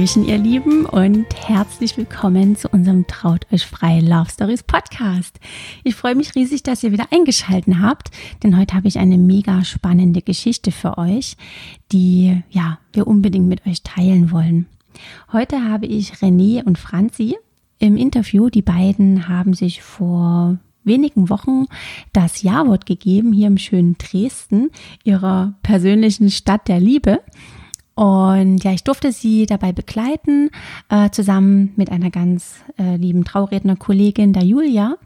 Hallöchen, ihr Lieben, und herzlich willkommen zu unserem Traut euch frei Love Stories Podcast. Ich freue mich riesig, dass ihr wieder eingeschaltet habt, denn heute habe ich eine mega spannende Geschichte für euch, die ja wir unbedingt mit euch teilen wollen. Heute habe ich René und Franzi im Interview. Die beiden haben sich vor wenigen Wochen das Ja-Wort gegeben hier im schönen Dresden, ihrer persönlichen Stadt der Liebe. Und ja, ich durfte sie dabei begleiten, äh, zusammen mit einer ganz äh, lieben Trauredner-Kollegin, der Julia.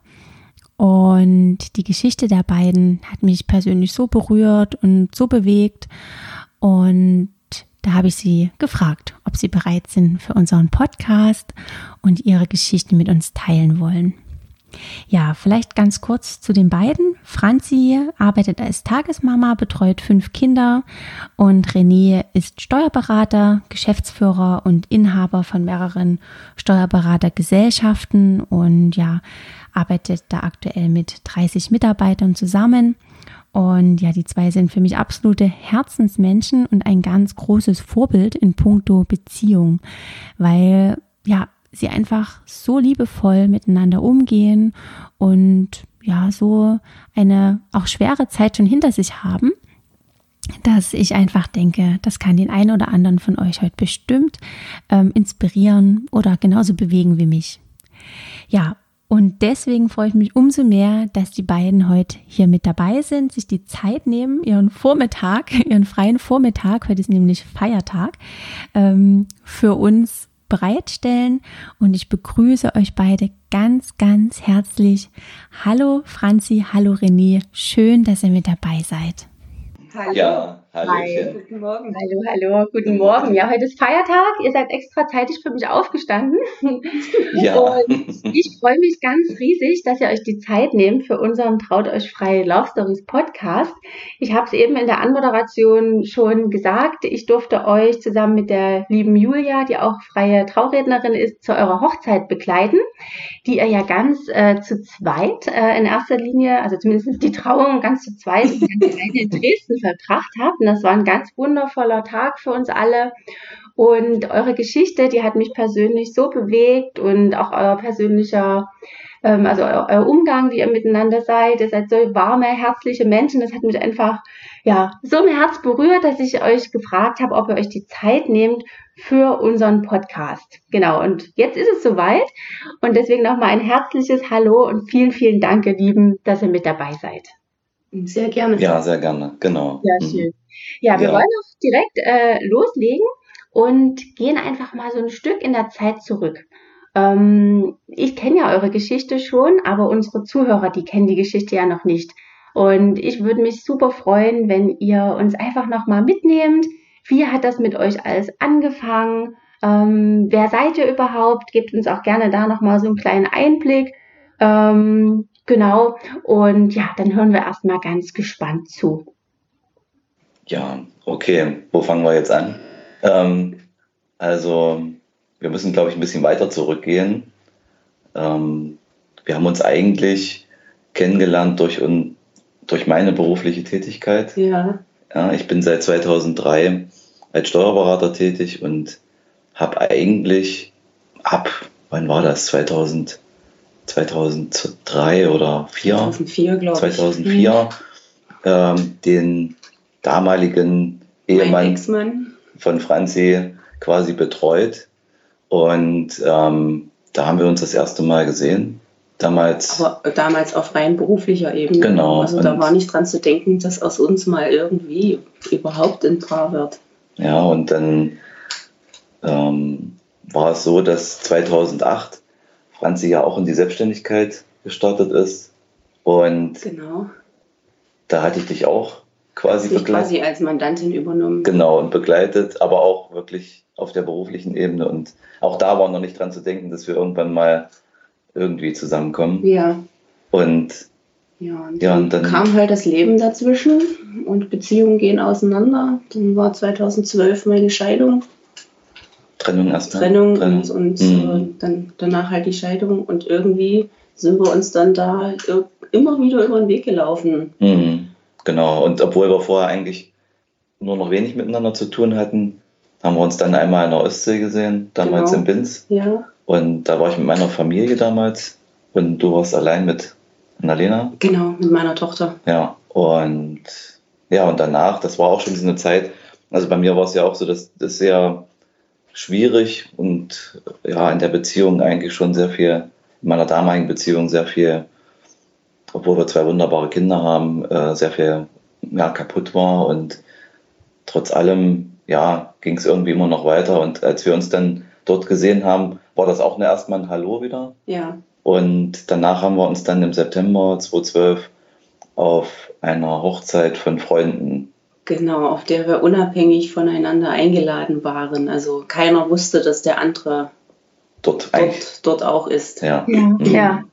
Und die Geschichte der beiden hat mich persönlich so berührt und so bewegt. Und da habe ich sie gefragt, ob sie bereit sind für unseren Podcast und ihre Geschichte mit uns teilen wollen. Ja, vielleicht ganz kurz zu den beiden. Franzi arbeitet als Tagesmama, betreut fünf Kinder und René ist Steuerberater, Geschäftsführer und Inhaber von mehreren Steuerberatergesellschaften und ja, arbeitet da aktuell mit 30 Mitarbeitern zusammen. Und ja, die zwei sind für mich absolute Herzensmenschen und ein ganz großes Vorbild in puncto Beziehung, weil ja, sie einfach so liebevoll miteinander umgehen und ja, so eine auch schwere Zeit schon hinter sich haben, dass ich einfach denke, das kann den einen oder anderen von euch heute bestimmt ähm, inspirieren oder genauso bewegen wie mich. Ja, und deswegen freue ich mich umso mehr, dass die beiden heute hier mit dabei sind, sich die Zeit nehmen, ihren Vormittag, ihren freien Vormittag, heute ist nämlich Feiertag, ähm, für uns bereitstellen und ich begrüße euch beide ganz, ganz herzlich. Hallo Franzi, hallo René, schön, dass ihr mit dabei seid. Hallo. Ja, Hallöchen. Hi, guten Morgen. Hallo, hallo, guten Morgen. Ja, heute ist Feiertag. Ihr seid extra zeitig für mich aufgestanden. Ja. Und ich freue mich ganz riesig, dass ihr euch die Zeit nehmt für unseren Traut euch frei Love Stories Podcast. Ich habe es eben in der Anmoderation schon gesagt. Ich durfte euch zusammen mit der lieben Julia, die auch freie Traurednerin ist, zu eurer Hochzeit begleiten, die ihr ja ganz äh, zu zweit äh, in erster Linie, also zumindest die Trauung ganz zu zweit in Dresden verbracht habt hatten. Das war ein ganz wundervoller Tag für uns alle. Und eure Geschichte, die hat mich persönlich so bewegt und auch euer persönlicher, ähm, also euer, euer Umgang, wie ihr miteinander seid. Ihr seid so warme, herzliche Menschen. Das hat mich einfach, ja, so im Herz berührt, dass ich euch gefragt habe, ob ihr euch die Zeit nehmt für unseren Podcast. Genau. Und jetzt ist es soweit. Und deswegen nochmal ein herzliches Hallo und vielen, vielen Dank, ihr Lieben, dass ihr mit dabei seid. Sehr gerne. Ja, sehr gerne, genau. Ja, schön. Ja, wir ja. wollen auch direkt äh, loslegen und gehen einfach mal so ein Stück in der Zeit zurück. Ähm, ich kenne ja eure Geschichte schon, aber unsere Zuhörer, die kennen die Geschichte ja noch nicht. Und ich würde mich super freuen, wenn ihr uns einfach nochmal mitnehmt. Wie hat das mit euch alles angefangen? Ähm, wer seid ihr überhaupt? Gebt uns auch gerne da nochmal so einen kleinen Einblick. Ähm, genau. Und ja, dann hören wir erstmal ganz gespannt zu. Ja, okay. Wo fangen wir jetzt an? Ähm, also, wir müssen, glaube ich, ein bisschen weiter zurückgehen. Ähm, wir haben uns eigentlich kennengelernt durch, un, durch meine berufliche Tätigkeit. Ja. ja. Ich bin seit 2003 als Steuerberater tätig und habe eigentlich ab, wann war das? 2000, 2003 oder 4? 2004, glaube ich. 2004 ähm, den damaligen Ehemann von Franzi quasi betreut. Und ähm, da haben wir uns das erste Mal gesehen. Damals, Aber damals auf rein beruflicher Ebene. Genau. Also da war nicht dran zu denken, dass aus uns mal irgendwie überhaupt ein Paar wird. Ja, und dann ähm, war es so, dass 2008 Franzi ja auch in die Selbstständigkeit gestartet ist. Und genau. da hatte ich dich auch quasi begleitet. quasi als Mandantin übernommen. Genau, und begleitet, aber auch wirklich auf der beruflichen Ebene. Und auch da war noch nicht dran zu denken, dass wir irgendwann mal irgendwie zusammenkommen. Ja. Und ja, und, ja, und dann kam halt das Leben dazwischen und Beziehungen gehen auseinander. Dann war 2012 meine Scheidung. Trennung erstmal. Trennung, Trennung. und, und mhm. äh, dann danach halt die Scheidung und irgendwie sind wir uns dann da immer wieder über den Weg gelaufen. Mhm. Genau, und obwohl wir vorher eigentlich nur noch wenig miteinander zu tun hatten, haben wir uns dann einmal in der Ostsee gesehen, damals genau. in Binz. Ja. Und da war ich mit meiner Familie damals und du warst allein mit Annalena. Genau, mit meiner Tochter. Ja, und ja, und danach, das war auch schon so eine Zeit, also bei mir war es ja auch so, dass das sehr schwierig und ja, in der Beziehung eigentlich schon sehr viel, in meiner damaligen Beziehung sehr viel, obwohl wir zwei wunderbare Kinder haben, äh, sehr viel ja, kaputt war und trotz allem, ja, ging es irgendwie immer noch weiter und als wir uns dann dort gesehen haben, war das auch erstmal ein Hallo wieder. Ja. Und danach haben wir uns dann im September 2012 auf einer Hochzeit von Freunden Genau, auf der wir unabhängig voneinander eingeladen waren. Also keiner wusste, dass der andere dort, dort, dort auch ist. Ja. Ja, mhm. ja.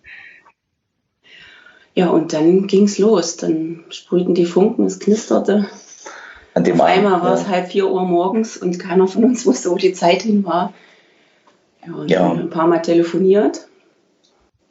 ja und dann ging es los. Dann sprühten die Funken, es knisterte. An dem auf einmal war es halb vier Uhr morgens und keiner von uns wusste, wo die Zeit hin war. Ja, und ja. ein paar Mal telefoniert.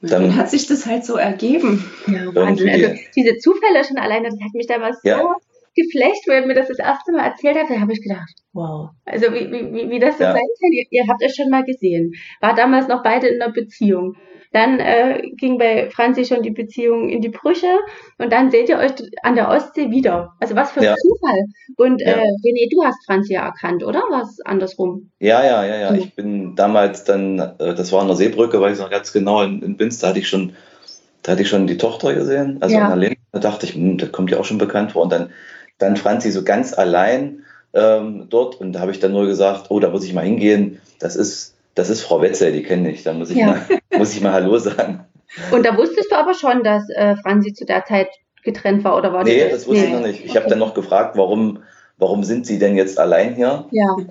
Und dann, dann, hat sich das halt so ergeben. Ja, Wahnsinn. Also diese Zufälle schon alleine, das hat mich damals ja. so geflecht, wo er mir das das erste Mal erzählt hat, da habe ich gedacht, wow. Also wie, wie, wie das so ja. sein kann, ihr, ihr habt es schon mal gesehen. War damals noch beide in einer Beziehung. Dann äh, ging bei Franzi schon die Beziehung in die Brüche und dann seht ihr euch an der Ostsee wieder. Also was für ein ja. Zufall. Und ja. äh, René, du hast Franzi ja erkannt, oder? Was andersrum? Ja, ja, ja, ja. Ich bin damals dann, äh, das war an der Seebrücke, weiß ich noch ganz genau, in, in Binz, da hatte ich schon, da hatte ich schon die Tochter gesehen, also ja. Annalena. Da dachte ich, hm, das kommt ja auch schon bekannt vor. Und dann dann Franzi so ganz allein ähm, dort und da habe ich dann nur gesagt, oh, da muss ich mal hingehen. Das ist, das ist Frau Wetzel, die kenne ich. Da muss ich, ja. mal, muss ich mal Hallo sagen. Und da wusstest du aber schon, dass äh, Franzi zu der Zeit getrennt war oder war Nee, das, das wusste nee. ich noch nicht. Ich okay. habe dann noch gefragt, warum, warum sind sie denn jetzt allein hier? Ja.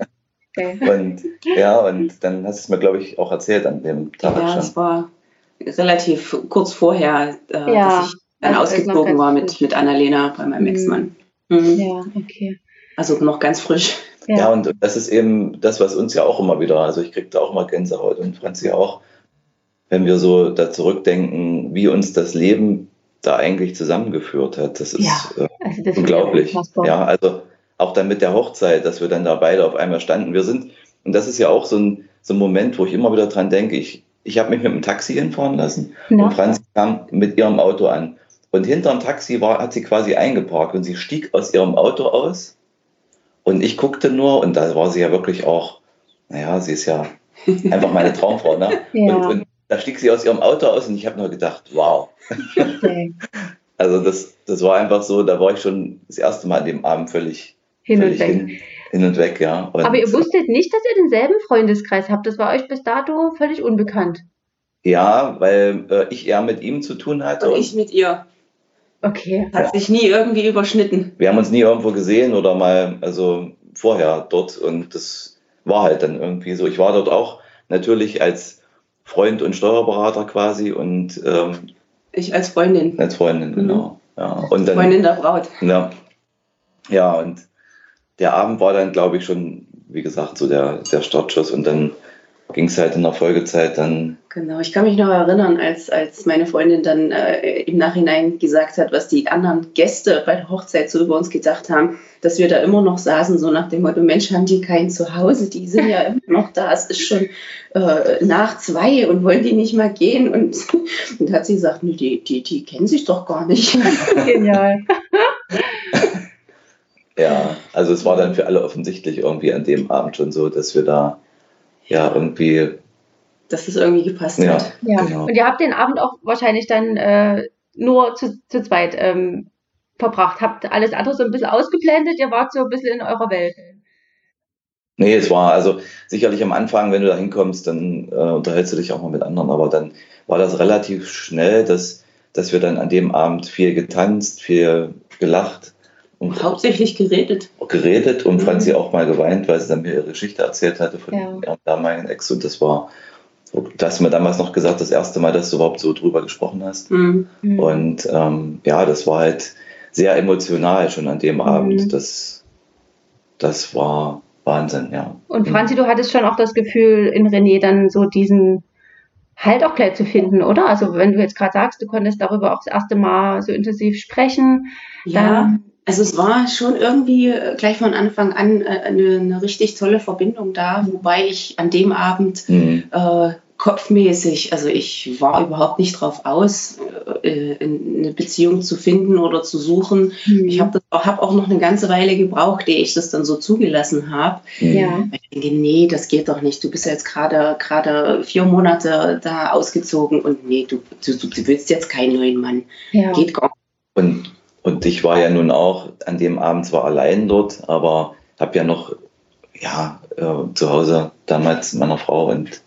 Okay. und ja, und dann hast du es mir, glaube ich, auch erzählt an dem Tag ja, schon. es war relativ kurz vorher, äh, ja, dass ich dann also ausgeflogen war mit, mit Annalena bei meinem mhm. Ex-Mann. Mhm. Ja, okay. Also noch ganz frisch. Ja. ja. und das ist eben das, was uns ja auch immer wieder, also ich kriege da auch mal Gänsehaut und Franzi auch, wenn wir so da zurückdenken, wie uns das Leben da eigentlich zusammengeführt hat. Das ist ja, äh, also das unglaublich. Ja, also auch dann mit der Hochzeit, dass wir dann da beide auf einmal standen. Wir sind, und das ist ja auch so ein, so ein Moment, wo ich immer wieder dran denke, ich, ich habe mich mit dem Taxi hinfahren lassen ja. und Franzi kam mit ihrem Auto an. Und hinterm Taxi war, hat sie quasi eingeparkt und sie stieg aus ihrem Auto aus. Und ich guckte nur und da war sie ja wirklich auch, naja, sie ist ja einfach meine Traumfrau, ne? ja. und, und, da stieg sie aus ihrem Auto aus und ich habe nur gedacht, wow. Okay. also das, das war einfach so, da war ich schon das erste Mal an dem Abend völlig hin völlig und weg. Hin, hin und weg, ja. Und Aber ihr wusstet nicht, dass ihr denselben Freundeskreis habt. Das war euch bis dato völlig unbekannt. Ja, weil äh, ich eher mit ihm zu tun hatte. Und, und ich mit ihr. Okay. Hat ja. sich nie irgendwie überschnitten. Wir haben uns nie irgendwo gesehen oder mal, also vorher dort und das war halt dann irgendwie so. Ich war dort auch natürlich als Freund und Steuerberater quasi und ähm, ich als Freundin. Als Freundin, genau. Mhm. Ja. Und dann, Freundin der Braut. Ja. ja, und der Abend war dann, glaube ich, schon, wie gesagt, so der, der Startschuss und dann ging es halt in der Folgezeit dann. Genau, ich kann mich noch erinnern, als, als meine Freundin dann äh, im Nachhinein gesagt hat, was die anderen Gäste bei der Hochzeit so über uns gedacht haben, dass wir da immer noch saßen, so nach dem Motto, Mensch, haben die kein Zuhause, die sind ja immer noch da, es ist schon äh, nach zwei und wollen die nicht mal gehen? Und, und hat sie gesagt, nee, die, die, die kennen sich doch gar nicht. Genial. ja, also es war dann für alle offensichtlich irgendwie an dem Abend schon so, dass wir da ja irgendwie. Dass es irgendwie gepasst ja, hat. Ja, genau. und ihr habt den Abend auch wahrscheinlich dann äh, nur zu, zu zweit ähm, verbracht. Habt alles andere so ein bisschen ausgeblendet, ihr wart so ein bisschen in eurer Welt. Nee, es war also sicherlich am Anfang, wenn du da hinkommst, dann äh, unterhältst du dich auch mal mit anderen, aber dann war das relativ schnell, dass, dass wir dann an dem Abend viel getanzt, viel gelacht Und hauptsächlich geredet. Geredet und mhm. Franzi auch mal geweint, weil sie dann mir ihre Geschichte erzählt hatte von ja. ihrem damaligen Ex. Und das war, du hast mir damals noch gesagt, das erste Mal, dass du überhaupt so drüber gesprochen hast. Mhm. mhm. Und ähm, ja, das war halt sehr emotional schon an dem mhm. Abend. Das, das war Wahnsinn, ja. Und Franzi, du hattest schon auch das Gefühl, in René dann so diesen Halt auch gleich zu finden, oder? Also wenn du jetzt gerade sagst, du konntest darüber auch das erste Mal so intensiv sprechen. Ja, also es war schon irgendwie äh, gleich von Anfang an äh, eine, eine richtig tolle Verbindung da, wobei ich an dem Abend mhm. äh, kopfmäßig, also ich war überhaupt nicht drauf aus, äh, eine Beziehung zu finden oder zu suchen. Mhm. Ich habe hab auch noch eine ganze Weile gebraucht, ehe ich das dann so zugelassen habe. Mhm. Ja. Ich denke, nee, das geht doch nicht. Du bist ja jetzt gerade gerade vier Monate da ausgezogen und nee, du, du, du willst jetzt keinen neuen Mann. Ja. Geht gar nicht. Und, und ich war ja nun auch an dem Abend zwar allein dort, aber habe ja noch ja, äh, zu Hause damals mit meiner Frau und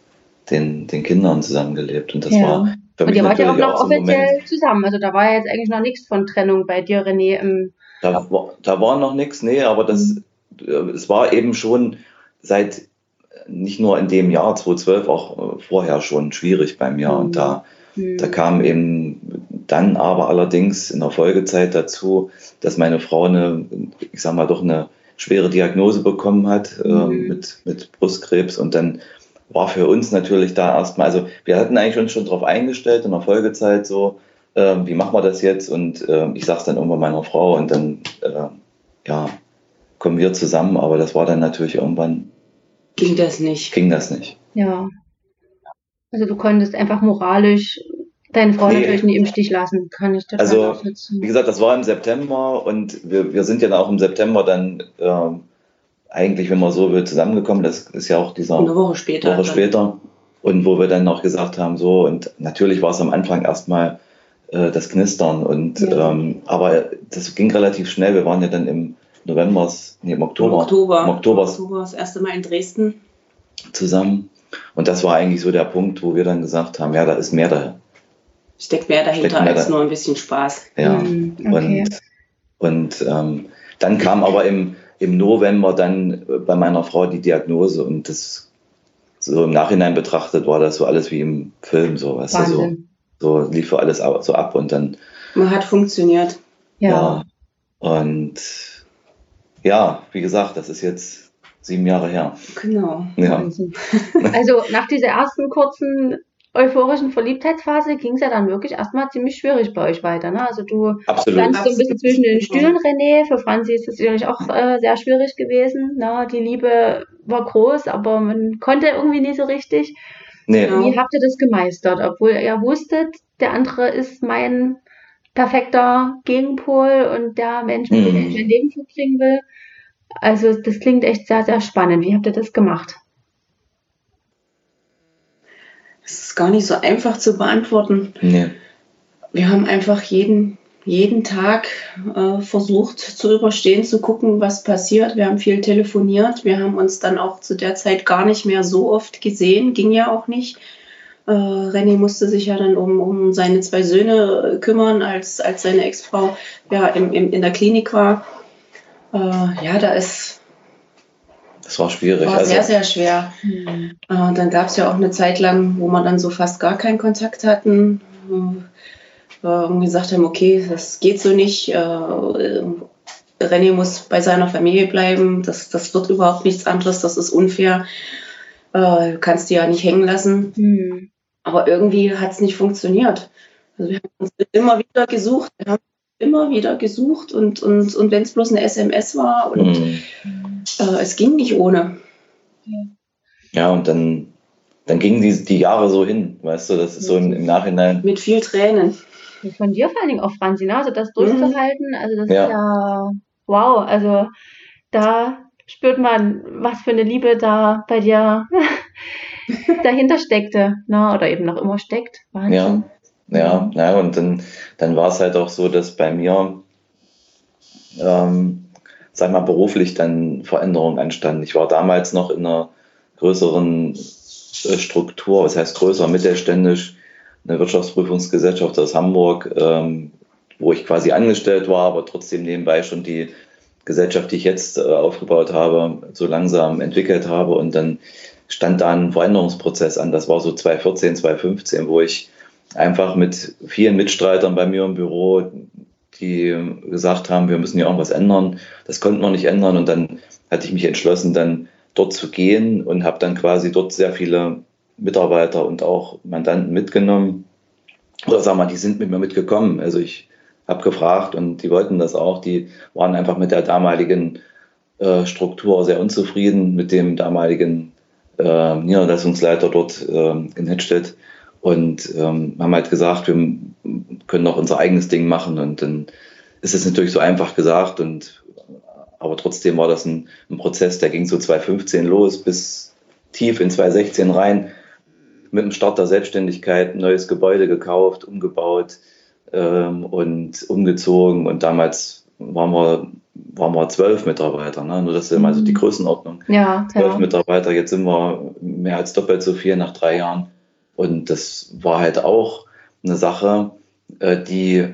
den, den Kindern zusammengelebt. Und das ja. war für Und ihr wart ja auch noch offiziell so zusammen. Also da war ja jetzt eigentlich noch nichts von Trennung bei dir, René. Im da, da war noch nichts, nee, aber das, mhm. es war eben schon seit nicht nur in dem Jahr 2012, auch vorher schon schwierig bei mir. Mhm. Und da, mhm. da kam eben dann aber allerdings in der Folgezeit dazu, dass meine Frau eine, ich sag mal, doch eine schwere Diagnose bekommen hat äh, mhm. mit, mit Brustkrebs und dann war für uns natürlich da erstmal, also wir hatten eigentlich uns schon darauf eingestellt in der Folgezeit so, äh, wie machen wir das jetzt? Und äh, ich sag's dann irgendwann meiner Frau und dann, äh, ja, kommen wir zusammen, aber das war dann natürlich irgendwann. Ging das nicht? Ging das nicht. Ja. Also du konntest einfach moralisch deine Frau nee. natürlich nie im Stich lassen, kann ich total Also, wie gesagt, das war im September und wir, wir sind ja dann auch im September dann ähm, eigentlich, wenn man so will, zusammengekommen. Das ist ja auch dieser eine Woche später. Woche später. Und wo wir dann noch gesagt haben, so, und natürlich war es am Anfang erstmal äh, das Knistern. Und ja. ähm, aber das ging relativ schnell. Wir waren ja dann im November, nee, im Oktober. Im Oktober. Im Oktober. Oktober das erste Mal in Dresden. Zusammen. Und das war eigentlich so der Punkt, wo wir dann gesagt haben, ja, da ist mehr dahinter. Steckt mehr dahinter Steckt mehr als da nur ein bisschen Spaß. Ja. Mhm, okay. Und, und ähm, dann kam aber im, im November dann äh, bei meiner Frau die Diagnose und das so im Nachhinein betrachtet war das so alles wie im Film, so, weißt du, so, so lief so alles so ab und dann. Man hat funktioniert. Ja. ja. Und ja, wie gesagt, das ist jetzt sieben Jahre her. Genau. Ja. Also nach dieser ersten kurzen euphorischen Verliebtheitsphase ging es ja dann wirklich erstmal ziemlich schwierig bei euch weiter. Ne? Also du Absolut. standst so ein bisschen zwischen den Stühlen, René. Für Franzi ist das sicherlich auch äh, sehr schwierig gewesen. Ne? Die Liebe war groß, aber man konnte irgendwie nie so richtig. Nee. Wie habt ihr das gemeistert? Obwohl ihr wusstet, der andere ist mein perfekter Gegenpol und der Mensch, mit dem ich mein Leben verbringen will. Also das klingt echt sehr, sehr spannend. Wie habt ihr das gemacht? Das ist gar nicht so einfach zu beantworten. Nee. Wir haben einfach jeden, jeden Tag äh, versucht zu überstehen, zu gucken, was passiert. Wir haben viel telefoniert. Wir haben uns dann auch zu der Zeit gar nicht mehr so oft gesehen. Ging ja auch nicht. Äh, René musste sich ja dann um, um seine zwei Söhne kümmern, als, als seine Ex-Frau ja, im, im, in der Klinik war. Äh, ja, da ist das war schwierig. War also, sehr, sehr schwer. Mhm. Äh, dann gab es ja auch eine Zeit lang, wo wir dann so fast gar keinen Kontakt hatten. Äh, und gesagt haben, okay, das geht so nicht. Äh, René muss bei seiner Familie bleiben. Das, das wird überhaupt nichts anderes. Das ist unfair. Äh, du kannst die ja nicht hängen lassen. Mhm. Aber irgendwie hat es nicht funktioniert. Also wir haben uns immer wieder gesucht. Wir haben immer wieder gesucht und, und, und wenn es bloß eine SMS war und mhm äh, es ging nicht ohne. Ja, und dann, dann gingen die, die Jahre so hin, weißt du, das ist so im, im Nachhinein. Mit viel Tränen. Von dir vor allen Dingen auch, Franzi, ne? also das durchzuhalten, mhm. also das ja. ist ja wow, also da spürt man, was für eine Liebe da bei dir dahinter steckte, ne? oder eben noch immer steckt. Wahnsinn. Ja, ja, ja und dann, dann war es halt auch so, dass bei mir ähm, sag mal, beruflich dann Veränderungen anstanden. Ich war damals noch in einer größeren äh, Struktur, was heißt größer, mittelständisch, eine Wirtschaftsprüfungsgesellschaft aus Hamburg, ähm, wo ich quasi angestellt war, aber trotzdem nebenbei schon die Gesellschaft, die ich jetzt äh, aufgebaut habe, so langsam entwickelt habe. Und dann stand da ein Veränderungsprozess an. Das war so 2014, 2015, wo ich einfach mit vielen Mitstreitern bei mir im Büro, die gesagt haben, wir müssen hier irgendwas ändern. Das konnten wir nicht ändern. Und dann hatte ich mich entschlossen, dann dort zu gehen und habe dann quasi dort sehr viele Mitarbeiter und auch Mandanten mitgenommen. Oder sag mal, die sind mit mir mitgekommen. Also ich habe gefragt und die wollten das auch. Die waren einfach mit der damaligen äh, Struktur sehr unzufrieden, mit dem damaligen äh, Niederlassungsleiter dort äh, in Hedstedt und ähm, haben halt gesagt, wir können noch unser eigenes Ding machen und dann ist es natürlich so einfach gesagt und aber trotzdem war das ein, ein Prozess, der ging so 2015 los bis tief in 2016 rein mit dem Start der Selbstständigkeit, neues Gebäude gekauft, umgebaut ähm, und umgezogen und damals waren wir waren wir zwölf Mitarbeiter, ne? nur das ist immer so die mhm. Größenordnung. Ja, zwölf ja. Mitarbeiter, jetzt sind wir mehr als doppelt so viel nach drei Jahren. Und das war halt auch eine Sache, äh, die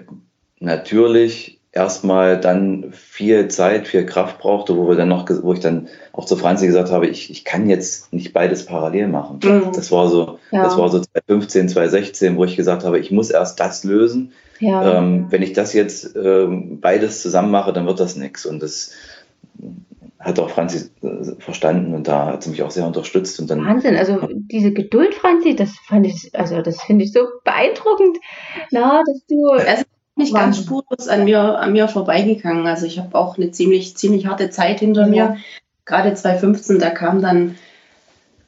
natürlich erstmal dann viel Zeit, viel Kraft brauchte, wo wir dann noch, wo ich dann auch zu Franzi gesagt habe, ich, ich kann jetzt nicht beides parallel machen. Mhm. Das war so, ja. das war so 2015, 2016, wo ich gesagt habe, ich muss erst das lösen. Ja. Ähm, wenn ich das jetzt ähm, beides zusammen mache, dann wird das nichts. Und das hat auch Franzi äh, verstanden und da hat sie mich auch sehr unterstützt. Und dann, Wahnsinn, also diese Geduld, Franzi, das fand ich, also das finde ich so beeindruckend, na, dass du. Es ist nicht ganz spurlos an mir, an mir vorbeigegangen. Also ich habe auch eine ziemlich, ziemlich harte Zeit hinter ja. mir. Gerade 2015, da kam dann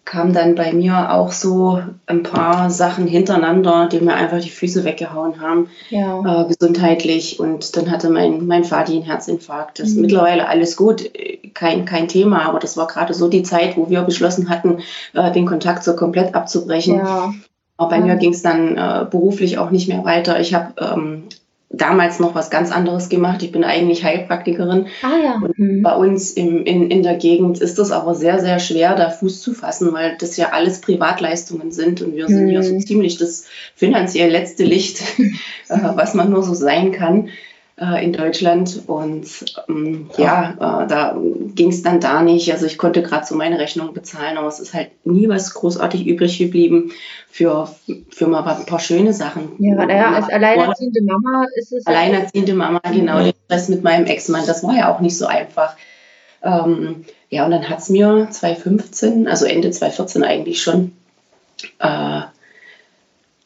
kam dann bei mir auch so ein paar Sachen hintereinander, die mir einfach die Füße weggehauen haben, ja. äh, gesundheitlich. Und dann hatte mein, mein Vati einen Herzinfarkt. Das mhm. ist mittlerweile alles gut, kein, kein Thema, aber das war gerade so die Zeit, wo wir beschlossen hatten, äh, den Kontakt so komplett abzubrechen. Ja. Aber bei mir ging es dann äh, beruflich auch nicht mehr weiter. Ich habe ähm, damals noch was ganz anderes gemacht. Ich bin eigentlich Heilpraktikerin. Ah, ja. Und mhm. bei uns im, in, in der Gegend ist es aber sehr, sehr schwer, da Fuß zu fassen, weil das ja alles Privatleistungen sind und wir sind mhm. ja so ziemlich das finanziell letzte Licht, äh, was man nur so sein kann äh, in Deutschland. Und ähm, ja, äh, da ging es dann da nicht. Also ich konnte gerade so meine Rechnung bezahlen, aber es ist halt nie was großartig übrig geblieben für, für mal ein paar schöne Sachen. Ja, naja, als alleinerziehende Mama ist es. Alleinerziehende Mama, genau. Ja. Das mit meinem Ex-Mann, das war ja auch nicht so einfach. Ähm, ja, und dann hat es mir 2015, also Ende 2014 eigentlich schon, äh,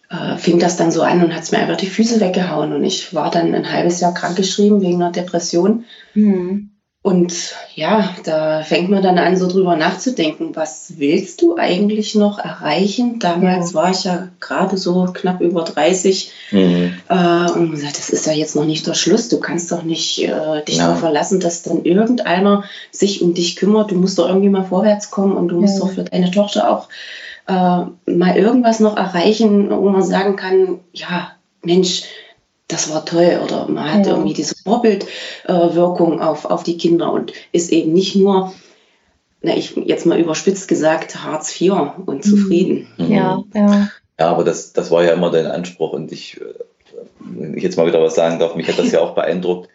äh, fing das dann so an und hat es mir einfach die Füße weggehauen. Und ich war dann ein halbes Jahr krankgeschrieben wegen einer Depression. Mhm. Und ja, da fängt man dann an, so drüber nachzudenken, was willst du eigentlich noch erreichen? Damals ja. war ich ja gerade so knapp über 30 mhm. äh, und gesagt, das ist ja jetzt noch nicht der Schluss. Du kannst doch nicht äh, dich ja. darauf verlassen, dass dann irgendeiner sich um dich kümmert. Du musst doch irgendwie mal vorwärts kommen und du musst doch für deine Tochter auch äh, mal irgendwas noch erreichen, wo man sagen kann, ja, Mensch, das war toll oder man hat ja. irgendwie diese Vorbildwirkung äh, auf, auf die Kinder und ist eben nicht nur, na, ich jetzt mal überspitzt gesagt, Hartz IV und mhm. zufrieden. Mhm. Ja, ja. Ja, aber das, das war ja immer dein Anspruch und ich, wenn ich jetzt mal wieder was sagen darf, mich hat das ja auch beeindruckt,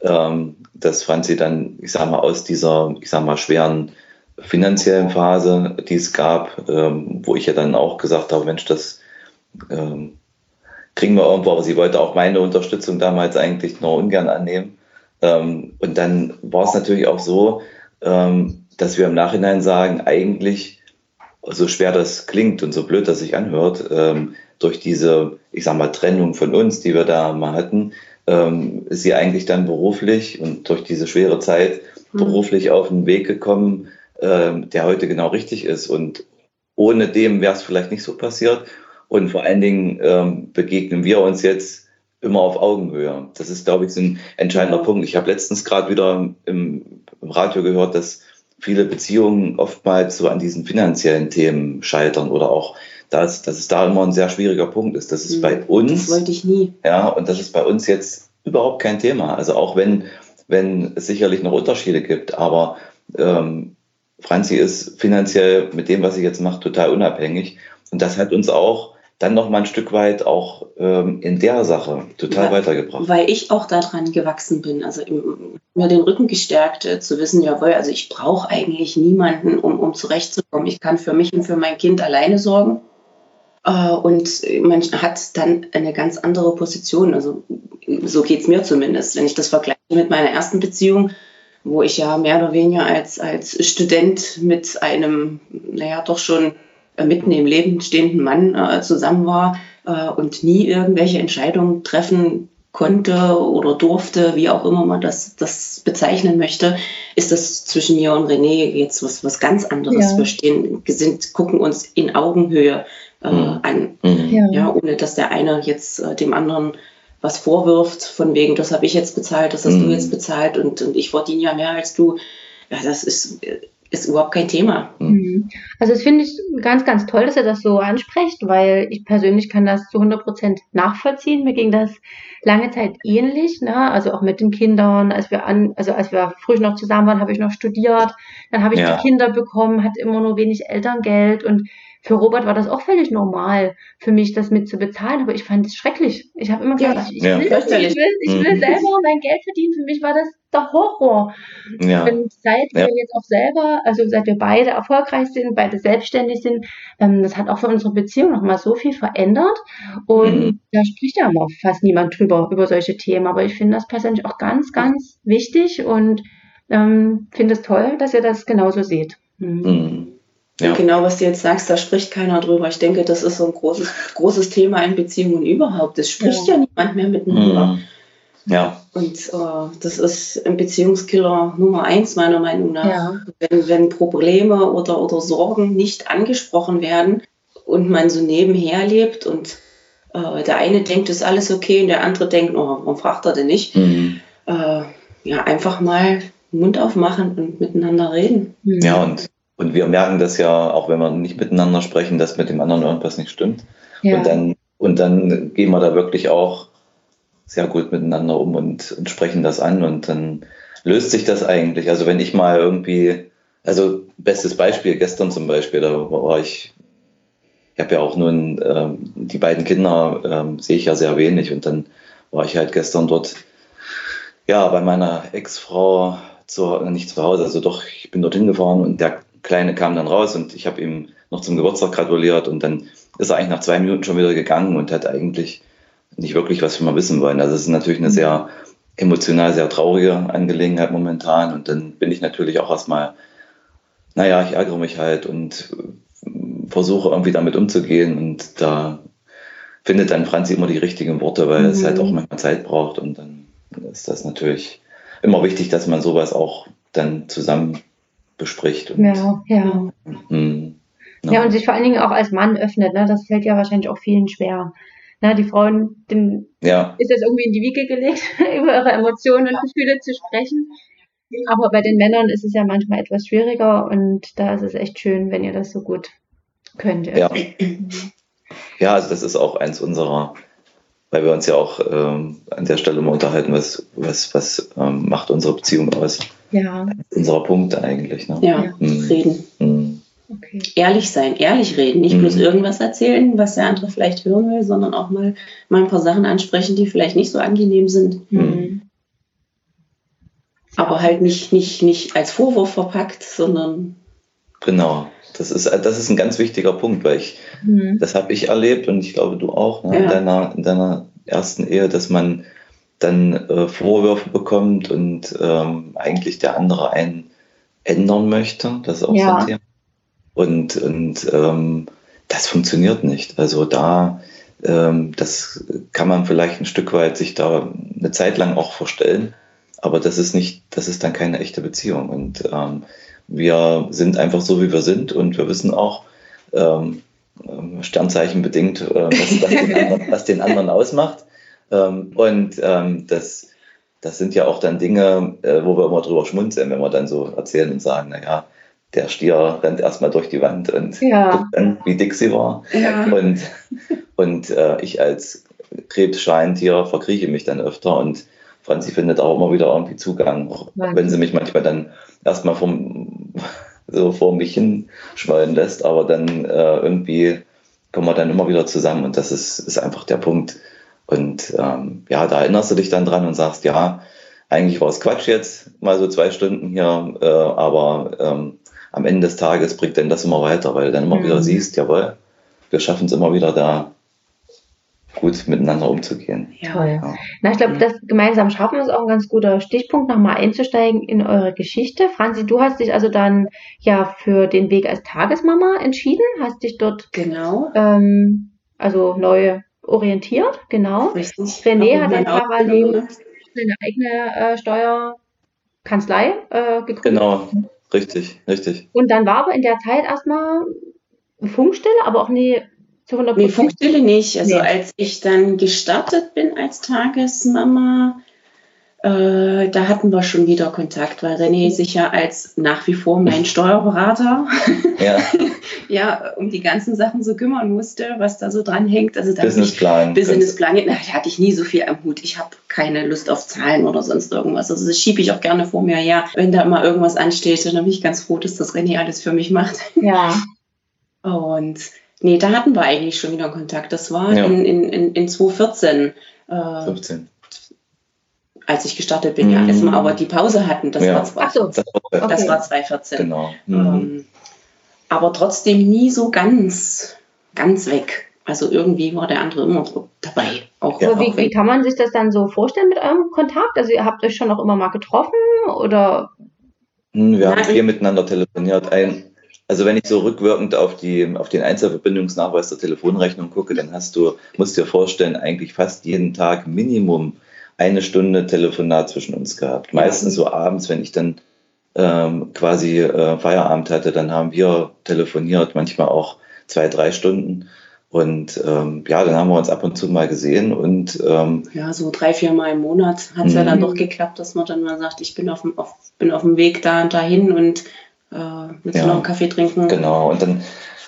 ähm, dass Franzi dann, ich sag mal, aus dieser, ich sag mal, schweren finanziellen Phase, die es gab, ähm, wo ich ja dann auch gesagt habe, Mensch, das ähm, kriegen wir irgendwo, aber sie wollte auch meine Unterstützung damals eigentlich nur ungern annehmen. Ähm, und dann war es natürlich auch so, ähm, dass wir im Nachhinein sagen, eigentlich, so schwer das klingt und so blöd das sich anhört, ähm, durch diese, ich sag mal, Trennung von uns, die wir da mal hatten, ähm, ist sie eigentlich dann beruflich und durch diese schwere Zeit mhm. beruflich auf den Weg gekommen, ähm, der heute genau richtig ist. Und ohne dem wäre es vielleicht nicht so passiert. Und vor allen Dingen ähm, begegnen wir uns jetzt immer auf Augenhöhe. Das ist, glaube ich, so ein entscheidender. Punkt. Ich habe letztens gerade wieder im, im, Radio gehört, dass viele Beziehungen oftmals so an diesen finanziellen Themen scheitern oder auch, dass, dass es da immer ein sehr schwieriger Punkt ist. Das ist mhm. bei uns. Das wollte ich nie. Ja, und das ist bei uns jetzt überhaupt kein Thema. Also auch wenn, wenn es sicherlich noch Unterschiede gibt, aber ähm, Franzi ist finanziell mit dem, was sie jetzt macht, total unabhängig. Und das hat uns auch dann noch mal ein Stück weit auch ähm, in der Sache total ja, weitergebracht. Weil ich auch daran gewachsen bin, also im, mir den Rücken gestärkt äh, zu wissen, jawohl, also ich brauche eigentlich niemanden, um, um zurechtzukommen. Ich kann für mich und für mein Kind alleine sorgen. Äh, und man hat dann eine ganz andere Position. Also so geht es mir zumindest. Wenn ich das vergleiche mit meiner ersten Beziehung, wo ich ja mehr oder weniger als, als Student mit einem, naja, doch schon mitten im Leben stehenden Mann äh, zusammen war äh, und nie irgendwelche Entscheidungen treffen konnte oder durfte, wie auch immer man das, das bezeichnen möchte, ist das zwischen mir und René jetzt was, was ganz anderes. Ja. Wir stehen, sind, gucken uns in Augenhöhe äh, mhm. an, mhm. ja. ja. ohne dass der eine jetzt äh, dem anderen was vorwirft, von wegen, das habe ich jetzt bezahlt, das hast mhm. du jetzt bezahlt und, und ich verdiene ja mehr als du. Ja, das ist, ist überhaupt kein Thema. Mhm. Also das finde ich ganz, ganz toll, dass ihr das so ansprecht, weil ich persönlich kann das zu 100 Prozent nachvollziehen. Mir ging das lange Zeit ähnlich, ne? also auch mit den Kindern. Als wir an, also als wir früh noch zusammen waren, habe ich noch studiert. Dann habe ich ja. die Kinder bekommen, hatte immer nur wenig Elterngeld und für Robert war das auch völlig normal, für mich das mit zu bezahlen, aber ich fand es schrecklich. Ich habe immer gesagt, ja, ich, ja. will, ich will, ich will mhm. selber mein Geld verdienen. Für mich war das der Horror. Ja. Und seit wir jetzt auch selber, also seit wir beide erfolgreich sind, beide selbstständig sind, ähm, das hat auch für unsere Beziehung nochmal so viel verändert. Und mhm. da spricht ja immer fast niemand drüber, über solche Themen. Aber ich finde das persönlich auch ganz, ganz wichtig und ähm, finde es toll, dass ihr das genauso seht. Mhm. Ja. Genau, was du jetzt sagst, da spricht keiner drüber. Ich denke, das ist so ein großes, großes Thema in Beziehungen überhaupt. Es spricht ja. ja niemand mehr miteinander. Mhm. Ja. Und äh, das ist ein Beziehungskiller Nummer eins, meiner Meinung nach. Ja. Wenn, wenn Probleme oder, oder Sorgen nicht angesprochen werden und man so nebenher lebt und äh, der eine denkt, ist alles okay und der andere denkt, oh, warum fragt er denn nicht? Mhm. Äh, ja, einfach mal Mund aufmachen und miteinander reden. Ja, und und wir merken das ja, auch wenn wir nicht miteinander sprechen, dass mit dem anderen irgendwas nicht stimmt. Ja. Und, dann, und dann gehen wir da wirklich auch sehr gut miteinander um und, und sprechen das an. Und dann löst sich das eigentlich. Also wenn ich mal irgendwie, also bestes Beispiel, gestern zum Beispiel, da war ich, ich habe ja auch nun, ähm, die beiden Kinder ähm, sehe ich ja sehr wenig. Und dann war ich halt gestern dort, ja, bei meiner Ex-Frau zu, nicht zu Hause, also doch, ich bin dorthin gefahren und der Kleine kam dann raus und ich habe ihm noch zum Geburtstag gratuliert und dann ist er eigentlich nach zwei Minuten schon wieder gegangen und hat eigentlich nicht wirklich was von mir wissen wollen. Also es ist natürlich eine sehr emotional sehr traurige Angelegenheit momentan und dann bin ich natürlich auch erstmal, naja, ich ärgere mich halt und versuche irgendwie damit umzugehen und da findet dann Franzi immer die richtigen Worte, weil mhm. es halt auch mhm. manchmal Zeit braucht und dann ist das natürlich immer wichtig, dass man sowas auch dann zusammen bespricht. Und, ja, ja. Mh, ja. und sich vor allen Dingen auch als Mann öffnet. Ne? Das fällt ja wahrscheinlich auch vielen schwer. Ne? Die Frauen, dem ja. ist das irgendwie in die Wiege gelegt, über ihre Emotionen und Gefühle zu sprechen. Aber bei den Männern ist es ja manchmal etwas schwieriger und da ist es echt schön, wenn ihr das so gut könnt. Ja, ja also das ist auch eins unserer weil wir uns ja auch ähm, an der Stelle mal unterhalten, was, was, was ähm, macht unsere Beziehung aus. Ja. Unserer Punkte eigentlich. Ne? Ja, mhm. reden. Mhm. Okay. Ehrlich sein, ehrlich reden, nicht mhm. bloß irgendwas erzählen, was der andere vielleicht hören will, sondern auch mal, mal ein paar Sachen ansprechen, die vielleicht nicht so angenehm sind. Mhm. Aber halt nicht, nicht, nicht als Vorwurf verpackt, sondern. Genau. Das ist, das ist ein ganz wichtiger Punkt, weil ich, mhm. das habe ich erlebt und ich glaube du auch ne, ja. in, deiner, in deiner ersten Ehe, dass man dann äh, Vorwürfe bekommt und ähm, eigentlich der andere einen ändern möchte. Das ist auch ja. so ein Thema. Und, und ähm, das funktioniert nicht. Also da, ähm, das kann man vielleicht ein Stück weit sich da eine Zeit lang auch vorstellen, aber das ist nicht, das ist dann keine echte Beziehung. Und ähm, wir sind einfach so, wie wir sind und wir wissen auch, ähm, ähm Sternzeichen bedingt, äh, was, was, den anderen, was, den anderen, ausmacht. Ähm, und ähm, das, das sind ja auch dann Dinge, äh, wo wir immer drüber schmunzeln, wenn wir dann so erzählen und sagen, naja, der Stier rennt erstmal durch die Wand und ja. guckt dann, wie dick sie war. Ja. Und, und äh, ich als Krebsscheintier verkrieche mich dann öfter und Franzi findet auch immer wieder irgendwie Zugang, auch wenn sie mich manchmal dann erstmal vom, so vor mich hinschwallen lässt, aber dann äh, irgendwie kommen wir dann immer wieder zusammen und das ist, ist einfach der Punkt. Und ähm, ja, da erinnerst du dich dann dran und sagst, ja, eigentlich war es Quatsch jetzt, mal so zwei Stunden hier, äh, aber ähm, am Ende des Tages bringt denn das immer weiter, weil du dann immer mhm. wieder siehst, jawohl, wir schaffen es immer wieder da gut miteinander umzugehen. Ja. Toll. Ja. Na, ich glaube, das gemeinsam schaffen ist auch ein ganz guter Stichpunkt, nochmal einzusteigen in eure Geschichte. Franzi, du hast dich also dann ja für den Weg als Tagesmama entschieden, hast dich dort genau ähm, also neu orientiert, genau. Richtig. René hat dann parallel seine eigene äh, Steuerkanzlei äh, gegründet. Genau, richtig, richtig. Und dann war aber in der Zeit erstmal Funkstille, aber auch nie zu 100 Nee, Funkstille nicht. Also nee. als ich dann gestartet bin als Tagesmama, äh, da hatten wir schon wieder Kontakt, weil René sich ja als nach wie vor mein Steuerberater ja. ja um die ganzen Sachen so kümmern musste, was da so dran hängt. Also Businessplan. Businessplan, da hatte ich nie so viel am Hut. Ich habe keine Lust auf Zahlen oder sonst irgendwas. Also das schiebe ich auch gerne vor mir her. Wenn da immer irgendwas ansteht, dann bin ich ganz froh, dass das René alles für mich macht. Ja. Und Nee, da hatten wir eigentlich schon wieder Kontakt. Das war ja. in, in, in 2014. Äh, 15. Als ich gestartet bin, mhm. ja. Als wir aber die Pause hatten, das, ja. war, 2, so. das, war, das war 2014. Genau. Mhm. Ähm, aber trotzdem nie so ganz, ganz weg. Also irgendwie war der andere immer dabei. Auch, ja. wie, wie, kann man sich das dann so vorstellen mit eurem Kontakt? Also ihr habt euch schon auch immer mal getroffen oder? Hm, wir haben viel miteinander telefoniert. Ein, also wenn ich so rückwirkend auf, die, auf den Einzelverbindungsnachweis der Telefonrechnung gucke, dann hast du, musst dir vorstellen, eigentlich fast jeden Tag Minimum eine Stunde Telefonat zwischen uns gehabt. Meistens so abends, wenn ich dann ähm, quasi äh, Feierabend hatte, dann haben wir telefoniert, manchmal auch zwei, drei Stunden. Und ähm, ja, dann haben wir uns ab und zu mal gesehen und ähm, ja, so drei, vier Mal im Monat hat es ja dann mhm. doch geklappt, dass man dann mal sagt, ich bin auf dem, auf, bin auf dem Weg da und dahin und äh, willst ja, du noch einen Kaffee trinken? Genau, und dann,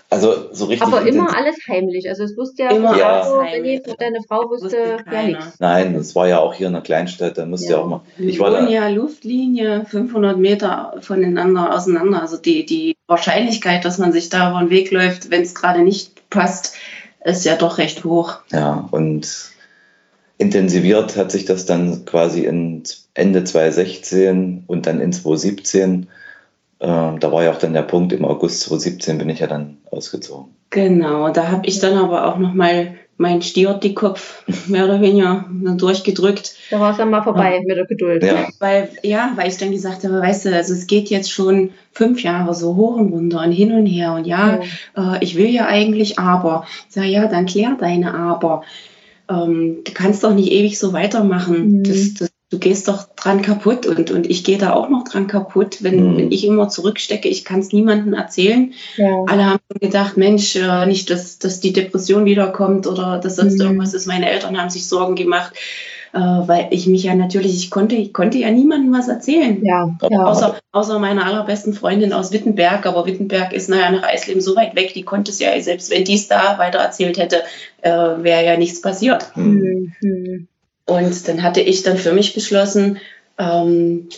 also so richtig. Aber immer alles heimlich. Also es wusste ja immer ja. Frau, wenn deine Frau wusste, wusste ja nichts. Nein, es war ja auch hier in einer Kleinstadt, da musste ja, ja auch mal. Ich war da, ja Luftlinie 500 Meter voneinander auseinander. Also die, die Wahrscheinlichkeit, dass man sich da über den Weg läuft, wenn es gerade nicht passt, ist ja doch recht hoch. Ja, und intensiviert hat sich das dann quasi in Ende 2016 und dann in 2017 ähm, da war ja auch dann der Punkt, im August 2017 bin ich ja dann ausgezogen. Genau, da habe ich dann aber auch nochmal meinen Stier-Kopf mehr oder weniger durchgedrückt. Da war es dann mal vorbei ja. mit der Geduld. Ja. Weil, ja, weil ich dann gesagt habe, weißt du, also es geht jetzt schon fünf Jahre so hoch und runter und hin und her und ja, ja. Äh, ich will ja eigentlich aber. Ich sage, ja, dann klär deine aber. Ähm, du kannst doch nicht ewig so weitermachen. Mhm. Das, das du gehst doch dran kaputt und, und ich gehe da auch noch dran kaputt, wenn, mhm. wenn ich immer zurückstecke, ich kann es niemandem erzählen. Ja. Alle haben gedacht, Mensch, äh, nicht, dass, dass die Depression wiederkommt oder dass sonst mhm. irgendwas ist. Meine Eltern haben sich Sorgen gemacht, äh, weil ich mich ja natürlich, ich konnte, ich konnte ja niemandem was erzählen. Ja. ja. Außer, außer meiner allerbesten Freundin aus Wittenberg, aber Wittenberg ist naja nach Eisleben so weit weg, die konnte es ja, selbst wenn die es da weiter erzählt hätte, äh, wäre ja nichts passiert. Mhm. Und dann hatte ich dann für mich beschlossen, ähm,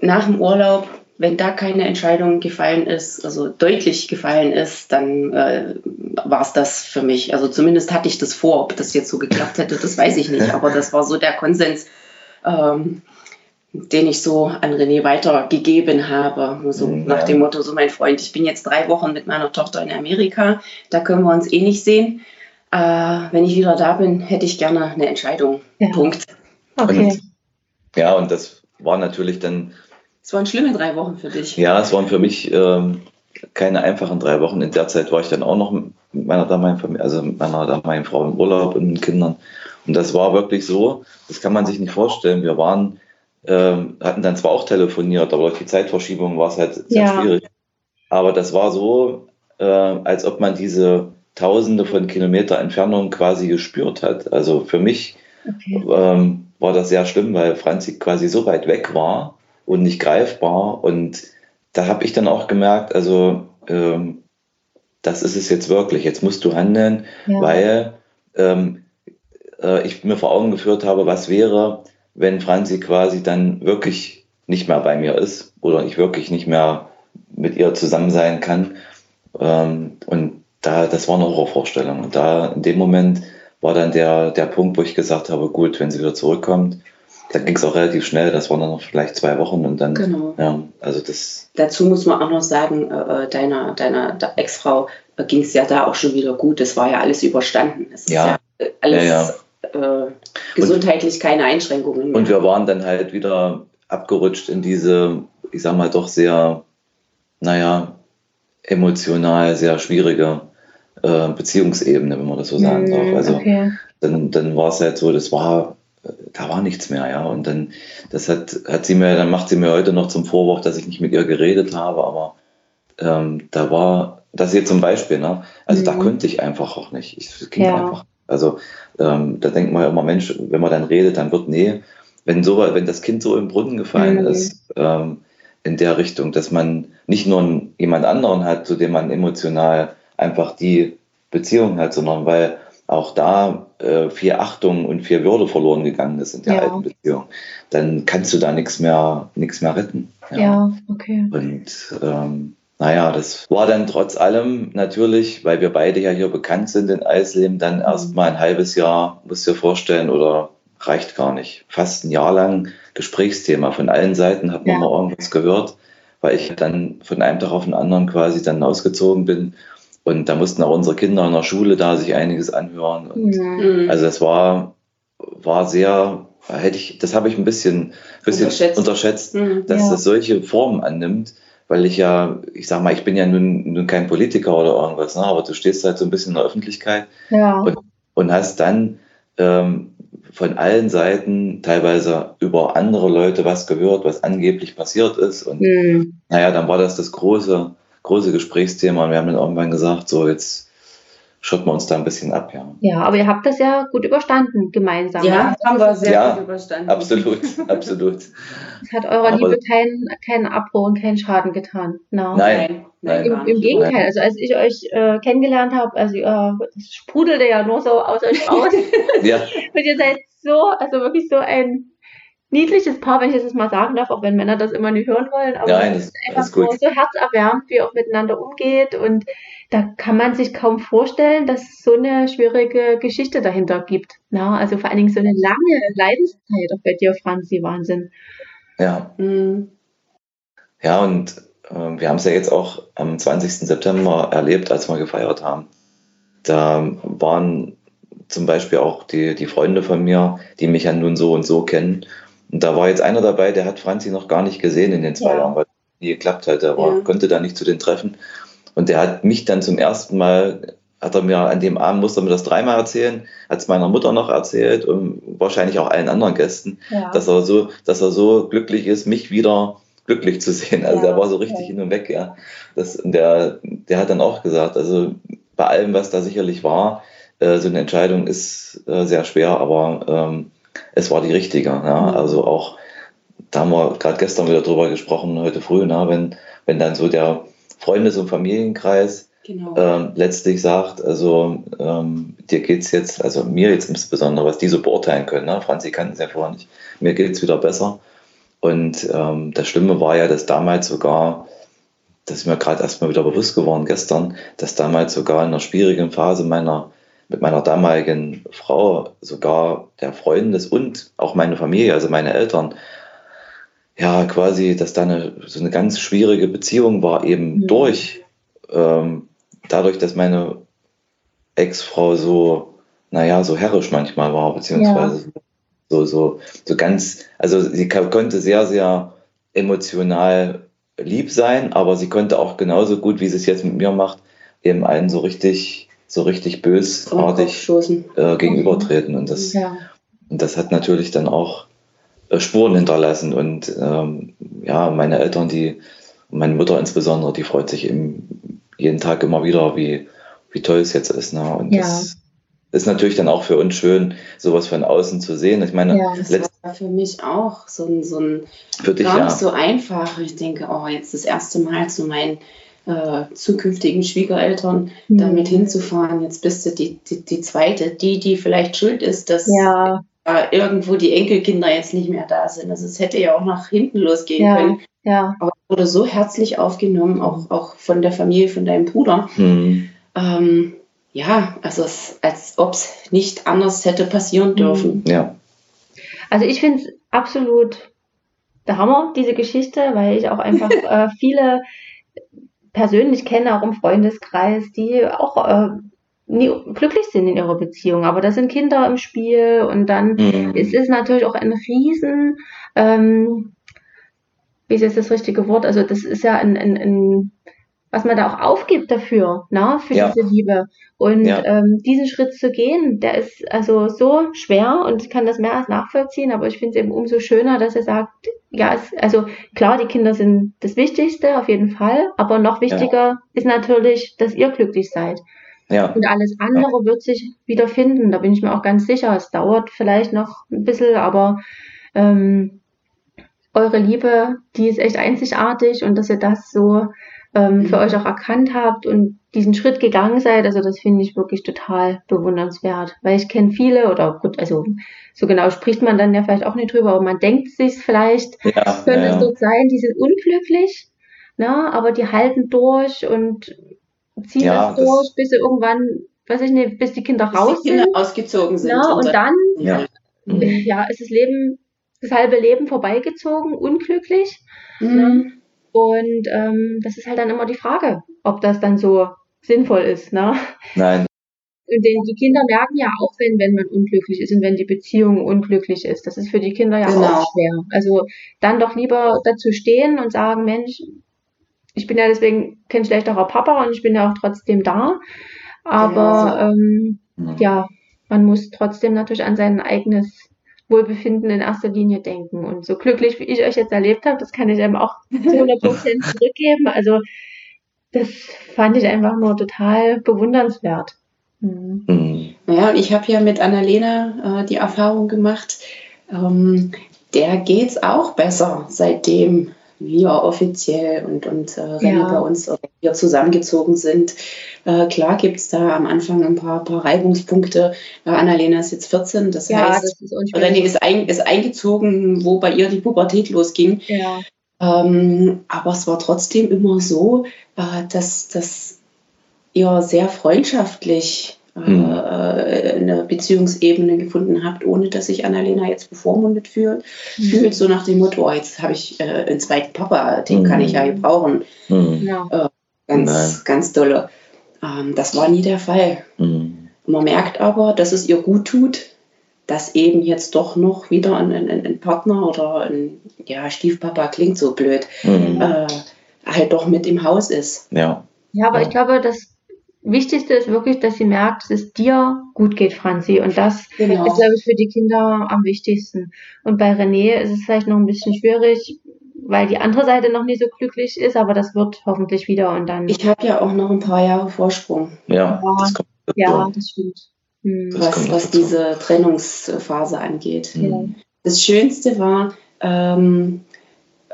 nach dem Urlaub, wenn da keine Entscheidung gefallen ist, also deutlich gefallen ist, dann äh, war es das für mich. Also zumindest hatte ich das vor. Ob das jetzt so geklappt hätte, das weiß ich nicht. Aber das war so der Konsens, ähm, den ich so an René weitergegeben habe. So mhm, nach dem Motto, so mein Freund, ich bin jetzt drei Wochen mit meiner Tochter in Amerika, da können wir uns eh nicht sehen äh, wenn ich wieder da bin, hätte ich gerne eine Entscheidung. Ja. Punkt. Okay. Und, ja, und das war natürlich dann. Es waren schlimme drei Wochen für dich. Ja, es waren für mich ähm, keine einfachen drei Wochen. In der Zeit war ich dann auch noch mit meiner damaligen Familie, also mit meiner damaligen Frau im Urlaub und mit Kindern. Und das war wirklich so, das kann man sich nicht vorstellen. Wir waren, ähm, hatten dann zwar auch telefoniert, aber durch die Zeitverschiebung war es halt sehr ja. schwierig. Aber das war so, äh, als ob man diese Tausende von Kilometer Entfernung quasi gespürt hat. Also für mich okay. ähm, war das sehr schlimm, weil Franzi quasi so weit weg war und nicht greifbar. Und da habe ich dann auch gemerkt, also ähm, das ist es jetzt wirklich. Jetzt musst du handeln, ja. weil ähm, äh, ich mir vor Augen geführt habe, was wäre, wenn Franzi quasi dann wirklich nicht mehr bei mir ist oder ich wirklich nicht mehr mit ihr zusammen sein kann. Ähm, und da, das war eine Horrorvorstellung. Und da in dem Moment war dann der, der Punkt, wo ich gesagt habe, gut, wenn sie wieder zurückkommt, dann ging es auch relativ schnell, das waren dann noch vielleicht zwei Wochen und dann, genau. ja, also das. Dazu muss man auch noch sagen, äh, äh deiner, deiner Ex-Frau äh, ging es ja da auch schon wieder gut, das war ja alles überstanden. Es ja. ja alles ja, ja. Äh, gesundheitlich und, keine Einschränkungen mehr. Und wir waren dann halt wieder abgerutscht in diese, ich sag mal, doch sehr, naja, emotional sehr schwierige äh, Beziehungsebene, wenn man das so sagen darf. Mm, also okay. dann, dann war es halt so, das war, da war nichts mehr, ja. Und dann, das hat, hat sie mir, dann macht sie mir heute noch zum Vorwurf, dass ich nicht mit ihr geredet habe, aber ähm, da war, das hier zum Beispiel, ne? Also mhm. da konnte ich einfach auch nicht. Ich, ging ja. einfach. Also ähm, da denkt man ja immer, Mensch, wenn man dann redet, dann wird, nee, wenn so, wenn das Kind so im Brunnen gefallen mhm. ist, ähm, in der Richtung, dass man nicht nur jemand anderen hat, zu dem man emotional einfach die Beziehung hat, sondern weil auch da äh, viel Achtung und viel Würde verloren gegangen ist in der ja. alten Beziehung, dann kannst du da nichts mehr, nichts mehr retten. Ja, ja okay. Und ähm, naja, das war dann trotz allem natürlich, weil wir beide ja hier bekannt sind in Eisleben, dann mhm. erst mal ein halbes Jahr, musst du dir vorstellen, oder reicht gar nicht. Fast ein Jahr lang Gesprächsthema. Von allen Seiten hat man ja. mal irgendwas gehört, weil ich dann von einem Tag auf den anderen quasi dann ausgezogen bin. Und da mussten auch unsere Kinder in der Schule da sich einiges anhören. Mhm. Also das war, war sehr, hätte ich, das habe ich ein bisschen, bisschen unterschätzt, unterschätzt mhm. dass ja. das solche Formen annimmt weil ich ja, ich sag mal, ich bin ja nun, nun kein Politiker oder irgendwas, ne, aber du stehst halt so ein bisschen in der Öffentlichkeit ja. und, und hast dann ähm, von allen Seiten teilweise über andere Leute was gehört, was angeblich passiert ist. Und mhm. naja, dann war das das große, große Gesprächsthema und wir haben dann irgendwann gesagt, so jetzt schotten wir uns da ein bisschen ab, ja. Ja, aber ihr habt das ja gut überstanden, gemeinsam. Ja, ne? haben wir sehr ja, gut überstanden. Absolut, absolut. Es hat eurer aber Liebe keinen, keinen Abbruch und keinen Schaden getan. No. Nein, nein. Im, Im, Gegenteil, nein. also als ich euch äh, kennengelernt habe, also äh, das sprudelte ja nur so aus euch raus. ja. Und ihr seid so, also wirklich so ein niedliches Paar, wenn ich das mal sagen darf, auch wenn Männer das immer nicht hören wollen. Aber Nein, das ist einfach so, so herzerwärmend, wie auch miteinander umgeht. Und da kann man sich kaum vorstellen, dass es so eine schwierige Geschichte dahinter gibt. Na, also vor allen Dingen so eine lange Leidenszeit auch bei dir, Franzi, Wahnsinn. Ja. Mhm. Ja, und äh, wir haben es ja jetzt auch am 20. September erlebt, als wir gefeiert haben. Da waren zum Beispiel auch die, die Freunde von mir, die mich ja nun so und so kennen. Und da war jetzt einer dabei, der hat Franzi noch gar nicht gesehen in den zwei ja. Jahren, weil es nie geklappt hat. Er war, ja. konnte da nicht zu den Treffen. Und der hat mich dann zum ersten Mal, hat er mir an dem Abend, musste er mir das dreimal erzählen, hat es meiner Mutter noch erzählt und wahrscheinlich auch allen anderen Gästen, ja. dass er so, dass er so glücklich ist, mich wieder glücklich zu sehen. Also ja, der war so richtig ja. hin und weg, ja. Das, der, der hat dann auch gesagt, also bei allem, was da sicherlich war, äh, so eine Entscheidung ist äh, sehr schwer, aber ähm, es war die richtige. Ja. Mhm. Also auch, da haben wir gerade gestern wieder drüber gesprochen, heute früh, na, wenn, wenn dann so der Freundes- und Familienkreis genau. ähm, letztlich sagt, also ähm, dir geht's jetzt, also mir jetzt insbesondere, was die so beurteilen können, ne? Franzi kannten es ja vorher nicht, mir geht's wieder besser. Und ähm, das Schlimme war ja, dass damals sogar, das ist mir gerade erstmal wieder bewusst geworden gestern, dass damals sogar in einer schwierigen Phase meiner mit meiner damaligen Frau, sogar der Freundes und auch meine Familie, also meine Eltern, ja, quasi, dass da eine, so eine ganz schwierige Beziehung war, eben mhm. durch, ähm, dadurch, dass meine Ex-Frau so, naja, so herrisch manchmal war, beziehungsweise ja. so, so, so ganz, also sie konnte sehr, sehr emotional lieb sein, aber sie konnte auch genauso gut, wie sie es jetzt mit mir macht, eben einen so richtig, so richtig bösartig äh, gegenübertreten. Und das, ja. und das hat natürlich dann auch äh, Spuren hinterlassen. Und ähm, ja, meine Eltern, die, meine Mutter insbesondere, die freut sich eben jeden Tag immer wieder, wie, wie toll es jetzt ist. Ne? Und ja. das ist natürlich dann auch für uns schön, sowas von außen zu sehen. Ich meine, ja, das war für mich auch so ein, so ein für dich, gar ja. nicht so einfach. Ich denke, oh, jetzt das erste Mal zu meinen äh, zukünftigen Schwiegereltern mhm. damit hinzufahren. Jetzt bist du die, die, die zweite, die, die vielleicht schuld ist, dass ja äh, irgendwo die Enkelkinder jetzt nicht mehr da sind. Also es hätte ja auch nach hinten losgehen ja, können. Ja. Aber es wurde so herzlich aufgenommen, auch, auch von der Familie, von deinem Bruder. Mhm. ähm, ja, also es, als ob es nicht anders hätte passieren mhm. dürfen. Ja. Also ich finde es absolut der Hammer, diese Geschichte, weil ich auch einfach äh, viele persönlich kenne, auch im Freundeskreis, die auch äh, nie glücklich sind in ihrer Beziehung. Aber da sind Kinder im Spiel und dann mhm. ist es natürlich auch ein Riesen, ähm, wie ist jetzt das richtige Wort? Also das ist ja ein, ein, ein was man da auch aufgibt dafür, na, für ja. diese Liebe. Und ja. ähm, diesen Schritt zu gehen, der ist also so schwer und ich kann das mehr als nachvollziehen, aber ich finde es eben umso schöner, dass er sagt, ja, es, also klar, die Kinder sind das Wichtigste auf jeden Fall, aber noch wichtiger ja. ist natürlich, dass ihr glücklich seid. Ja. Und alles andere wird sich wieder finden, da bin ich mir auch ganz sicher. Es dauert vielleicht noch ein bisschen, aber ähm, eure Liebe, die ist echt einzigartig und dass ihr das so ähm, für mhm. euch auch erkannt habt und diesen Schritt gegangen seid, also das finde ich wirklich total bewundernswert, weil ich kenne viele oder gut, also so genau spricht man dann ja vielleicht auch nicht drüber, aber man denkt sich vielleicht, ja, könnte ja. es dort sein, die sind unglücklich, ne, aber die halten durch und ziehen ja, das durch, das bis sie irgendwann, weiß ich nicht, bis die Kinder bis raus die Kinder sind, ausgezogen sind ne, und, dann, ja. Ja, ist das Leben, das halbe Leben vorbeigezogen, unglücklich. Mhm. Ne? Und ähm, das ist halt dann immer die Frage, ob das dann so sinnvoll ist. Ne? Nein. Und denn die Kinder merken ja auch, wenn, wenn man unglücklich ist und wenn die Beziehung unglücklich ist. Das ist für die Kinder ja genau. auch schwer. Also dann doch lieber dazu stehen und sagen, Mensch, ich bin ja deswegen kein schlechterer Papa und ich bin ja auch trotzdem da. Aber ja, so. ähm, ja, man muss trotzdem natürlich an sein eigenes Wohlbefinden in erster Linie denken. Und so glücklich, wie ich euch jetzt erlebt habe, das kann ich einem auch zu 100 Prozent zurückgeben. Also das fand ich einfach nur total bewundernswert. Mhm. Mhm. Naja, und ich habe ja mit Annalena äh, die Erfahrung gemacht, ähm, der geht's auch besser, seitdem wir offiziell und, und äh, René ja. bei uns oder wir zusammengezogen sind. Äh, klar gibt es da am Anfang ein paar, paar Reibungspunkte. Äh, Annalena ist jetzt 14, das ja, heißt, das ist René ist, ein, ist eingezogen, wo bei ihr die Pubertät losging. Ja. Ähm, aber es war trotzdem immer so, äh, dass, dass ihr sehr freundschaftlich mhm. eine Beziehungsebene gefunden habt, ohne dass sich Annalena jetzt bevormundet fühlt, mhm. fühlt so nach dem Motto, oh, jetzt habe ich äh, einen zweiten Papa, den mhm. kann ich ja gebrauchen. Mhm. Äh, ganz, Nein. ganz dolle. Ähm, das war nie der Fall. Mhm. Man merkt aber, dass es ihr gut tut, dass eben jetzt doch noch wieder ein, ein, ein Partner oder ein ja, Stiefpapa klingt so blöd, mhm. äh, halt doch mit im Haus ist. Ja. Ja, aber ja. ich glaube, das Wichtigste ist wirklich, dass sie merkt, dass es dir gut geht, Franzi. Und das genau. ist, glaube ich, für die Kinder am wichtigsten. Und bei René ist es vielleicht noch ein bisschen schwierig, weil die andere Seite noch nicht so glücklich ist, aber das wird hoffentlich wieder und dann. Ich habe ja auch noch ein paar Jahre Vorsprung. Ja, ja das kommt. Ja, das stimmt. Hm. Das was, was diese Trennungsphase angeht. Mhm. Das Schönste war, ähm,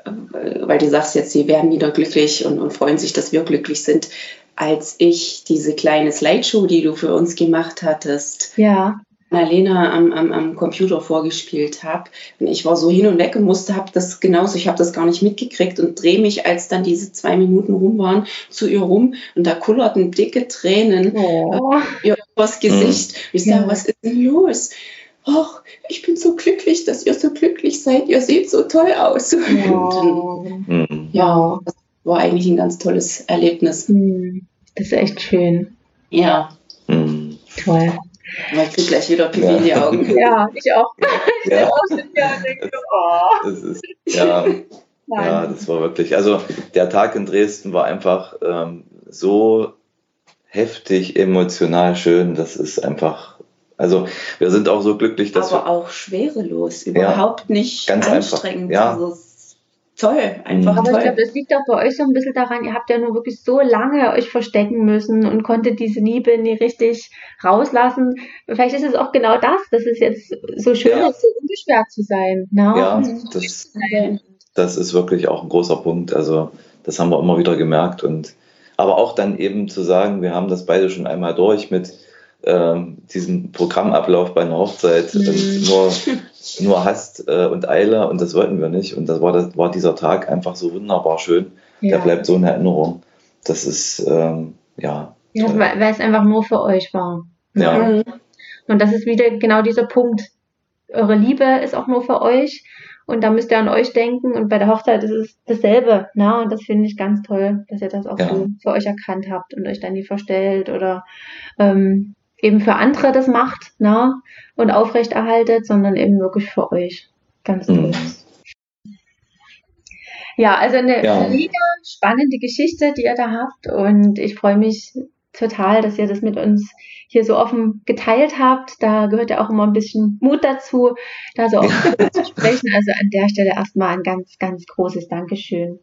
weil du sagst jetzt, sie werden wieder glücklich und, und freuen sich, dass wir glücklich sind, als ich diese kleine Slideshow, die du für uns gemacht hattest, ja. Annalena am, am, am Computer vorgespielt habe. Und ich war so hin und weg und musste, habe das genauso, ich habe das gar nicht mitgekriegt und drehe mich, als dann diese zwei Minuten rum waren, zu ihr rum und da kullerten dicke Tränen oh. äh, übers Gesicht. Mhm. Ich sage, ja. was ist denn los? ach, ich bin so glücklich, dass ihr so glücklich seid, ihr seht so toll aus. Wow. Und, ja, das war eigentlich ein ganz tolles Erlebnis. Hm, das ist echt schön. Ja. Mhm. Toll. Aber ich krieg gleich wieder Pipi ja. in die Augen. Ja, ich auch. Ich ja. auch ja, denke, oh. das ist, ja, ja, das war wirklich, also der Tag in Dresden war einfach ähm, so heftig emotional schön, das ist einfach also wir sind auch so glücklich, dass Aber auch schwerelos, überhaupt ja, nicht ganz anstrengend. Einfach. Ja. Also toll, einfach Aber toll. ich glaube, das liegt auch bei euch so ein bisschen daran, ihr habt ja nur wirklich so lange euch verstecken müssen und konntet diese Liebe nie richtig rauslassen. Vielleicht ist es auch genau das, dass es jetzt so schön ja. ist, so unbeschwert zu sein. Ne? Ja, das, das ist wirklich auch ein großer Punkt. Also das haben wir immer wieder gemerkt und aber auch dann eben zu sagen, wir haben das beide schon einmal durch mit ähm, diesen Programmablauf bei einer Hochzeit mhm. nur, nur Hast äh, und Eile und das wollten wir nicht. Und das war, das war dieser Tag einfach so wunderbar schön. Ja. Der bleibt so in Erinnerung. Das ist, ähm, ja, Ja, weil, weil es einfach nur für euch war. Ja. Mhm. Und das ist wieder genau dieser Punkt. Eure Liebe ist auch nur für euch und da müsst ihr an euch denken und bei der Hochzeit ist es dasselbe. Ne? Und das finde ich ganz toll, dass ihr das auch Ja. so für euch erkannt habt und euch dann nie verstellt oder ähm, eben für andere das macht ne? und aufrechterhaltet, sondern eben wirklich für euch. Ganz toll. Mhm. Ja, also eine Ja. mega spannende Geschichte, die ihr da habt. Und ich freue mich total, dass ihr das mit uns hier so offen geteilt habt. Da gehört ja auch immer ein bisschen Mut dazu, da so offen drüber zu sprechen. Also an der Stelle erstmal ein ganz, ganz großes Dankeschön.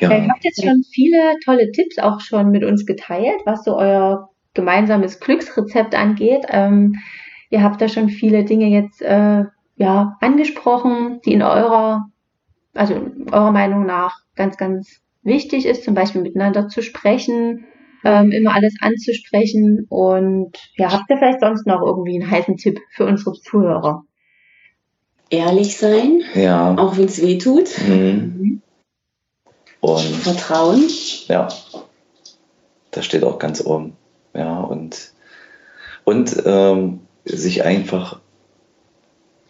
Ja. Ihr habt jetzt schon viele tolle Tipps auch schon mit uns geteilt, was so euer gemeinsames Glücksrezept angeht. Ähm, ihr habt da schon viele Dinge jetzt äh, ja angesprochen, die in eurer, also eurer Meinung nach ganz, ganz wichtig ist, zum Beispiel miteinander zu sprechen, ähm, immer alles anzusprechen. Und ja, habt ihr vielleicht sonst noch irgendwie einen heißen Tipp für unsere Zuhörer? Ehrlich sein, Ja. auch wenn es weh tut. Mhm. Und Vertrauen. ja, das steht auch ganz oben. Ja, und, und ähm, sich einfach,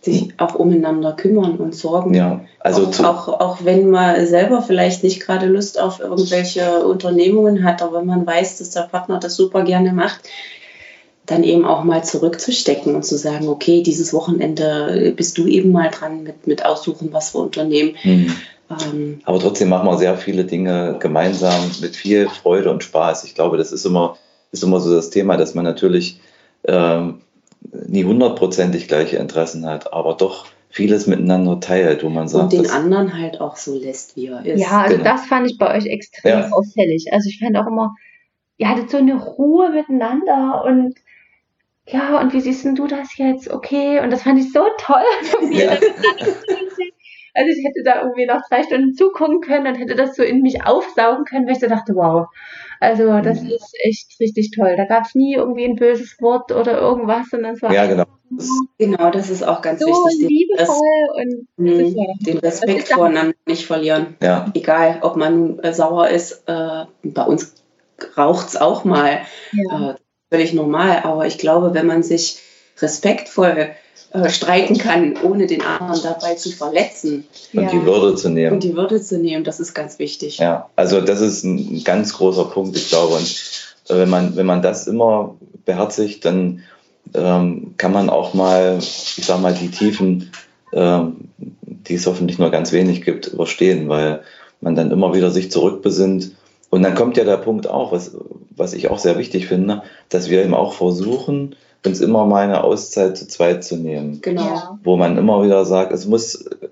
Sich auch umeinander kümmern und sorgen. ja, also auch, auch, auch wenn man selber vielleicht nicht gerade Lust auf irgendwelche Unternehmungen hat, aber wenn man weiß, dass der Partner das super gerne macht, dann eben auch mal zurückzustecken und zu sagen, okay, dieses Wochenende bist du eben mal dran mit, mit aussuchen, was wir unternehmen. Mhm. Ähm, Aber trotzdem machen wir sehr viele Dinge gemeinsam mit viel Freude und Spaß. Ich glaube, das ist immer, ist immer so das Thema, dass man natürlich ähm, nie hundertprozentig gleiche Interessen hat, aber doch vieles miteinander teilt, wo man sagt, und den anderen halt auch so lässt, wie er ist. Ja, also Genau. das fand ich bei euch extrem Ja. auffällig. Also ich fand auch immer, ihr hattet so eine Ruhe miteinander und ja, und wie siehst denn du das jetzt? Okay, und das fand ich so toll. Ja. Also ich hätte da irgendwie noch zwei Stunden zugucken können und hätte das so in mich aufsaugen können, weil ich so dachte, wow. Also das Mhm. ist echt richtig toll. Da gab es nie irgendwie ein böses Wort oder irgendwas, sondern es war ja, genau. einfach Genau, das ist auch ganz so wichtig. Den, liebevoll und Mhm. das ist ja, den Das Respekt voreinander nicht verlieren. Ja, Egal, ob man äh, sauer ist. Äh, bei uns raucht es auch mal. ja. äh, völlig normal. Aber ich glaube, wenn man sich respektvoll äh, streiten kann, ohne den anderen dabei zu verletzen und ja. die Würde zu nehmen. und die Würde zu nehmen, das ist ganz wichtig. Ja, also das ist ein ganz großer Punkt, ich glaube. Und äh, wenn man, wenn man das immer beherzigt, dann ähm, kann man auch mal, ich sag mal, die Tiefen, ähm, die es hoffentlich nur ganz wenig gibt, überstehen, weil man dann immer wieder sich zurückbesinnt. Und dann kommt ja der Punkt auch, was, was ich auch sehr wichtig finde, dass wir eben auch versuchen, uns immer mal eine Auszeit zu zweit zu nehmen Genau. Wo man immer wieder sagt, es muss äh,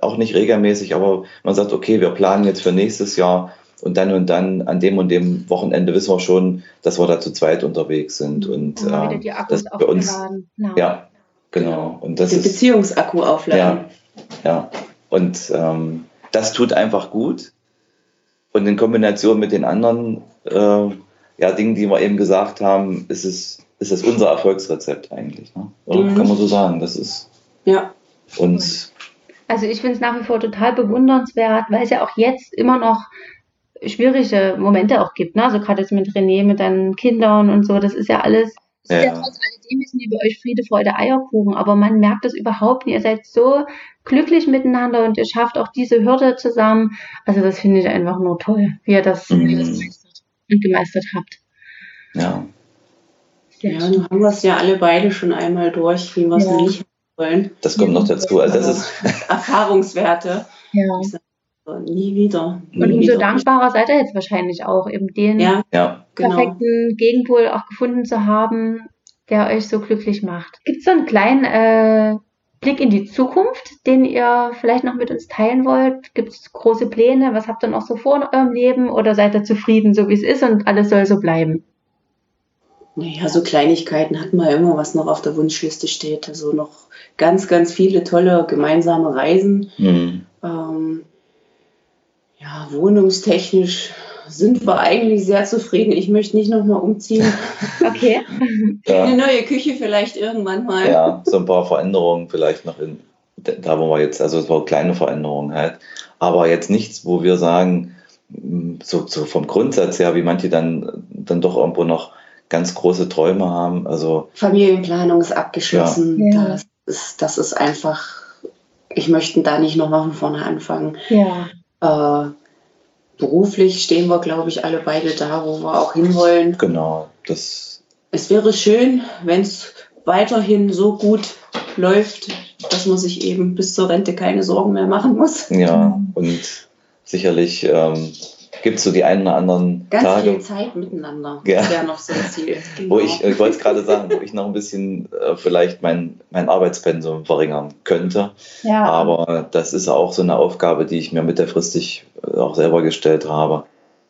auch nicht regelmäßig, aber man sagt, okay, wir planen jetzt für nächstes Jahr und dann und dann an dem und dem Wochenende wissen wir schon, dass wir da zu zweit unterwegs sind und Und wieder äh, die Akkus das bei uns. Ja. ja, genau. Und das Den ist, Beziehungsakku aufladen. ja, ja. Und ähm, das tut einfach gut. Und in Kombination mit den anderen äh, ja, Dingen, die wir eben gesagt haben, ist es, ist es unser Erfolgsrezept eigentlich. Ne? Oder Mhm. kann man so sagen? Das ist Ja. uns Also ich finde es nach wie vor total bewundernswert, weil es ja auch jetzt immer noch schwierige Momente auch gibt. Ne? Also gerade jetzt mit René, mit deinen Kindern und so, das ist ja alles, Ja, ja, ja. trotz alledem ist bei euch Friede, Freude, Eierkuchen, aber man merkt das überhaupt nicht. Ihr seid so glücklich miteinander und ihr schafft auch diese Hürde zusammen. Also das finde ich einfach nur toll, wie ihr das, das Mhm. meistert und gemeistert habt. ja. Ja, nun haben wir es ja alle beide schon einmal durch, wie wir es Ja. nicht wollen. Das kommt noch dazu. Also das ist, Erfahrungswerte. ja. Nie wieder. Und Nie umso wieder. dankbarer seid ihr jetzt wahrscheinlich auch, eben den Ja, ja, genau. perfekten Gegenpol auch gefunden zu haben, der euch so glücklich macht. Gibt es so einen kleinen äh, Blick in die Zukunft, den ihr vielleicht noch mit uns teilen wollt? Gibt es große Pläne? Was habt ihr noch so vor in eurem Leben? Oder seid ihr zufrieden, so wie es ist und alles soll so bleiben? Naja, so Kleinigkeiten hatten wir immer, was noch auf der Wunschliste steht. Also noch ganz, ganz viele tolle gemeinsame Reisen. hm, Ähm, ja, wohnungstechnisch sind wir eigentlich sehr zufrieden. Ich möchte nicht nochmal umziehen. Okay. Eine ja, neue Küche vielleicht irgendwann mal. ja, so ein paar Veränderungen vielleicht noch in, da wo wir jetzt, also es war kleine Veränderungen halt, aber jetzt nichts, wo wir sagen, so, so vom Grundsatz her, wie manche dann, dann doch irgendwo noch ganz große Träume haben. Also Familienplanung ist abgeschlossen. Ja. Das, ist, das ist einfach, ich möchte da nicht nochmal von vorne anfangen. Ja. Äh, beruflich stehen wir, glaube ich, alle beide da, wo wir auch hinwollen. Genau, das. Es wäre schön, wenn es weiterhin so gut läuft, dass man sich eben bis zur Rente keine Sorgen mehr machen muss. Ja, und sicherlich ähm, gibt es so die einen oder anderen Ganz Tage. viel Zeit miteinander. Ja. Das wäre noch so ein Ziel. Genau. Wo ich, ich wollte es gerade sagen, wo ich noch ein bisschen äh, vielleicht mein, mein Arbeitspensum verringern könnte. Ja. Aber das ist auch so eine Aufgabe, die ich mir mittelfristig äh, auch selber gestellt habe.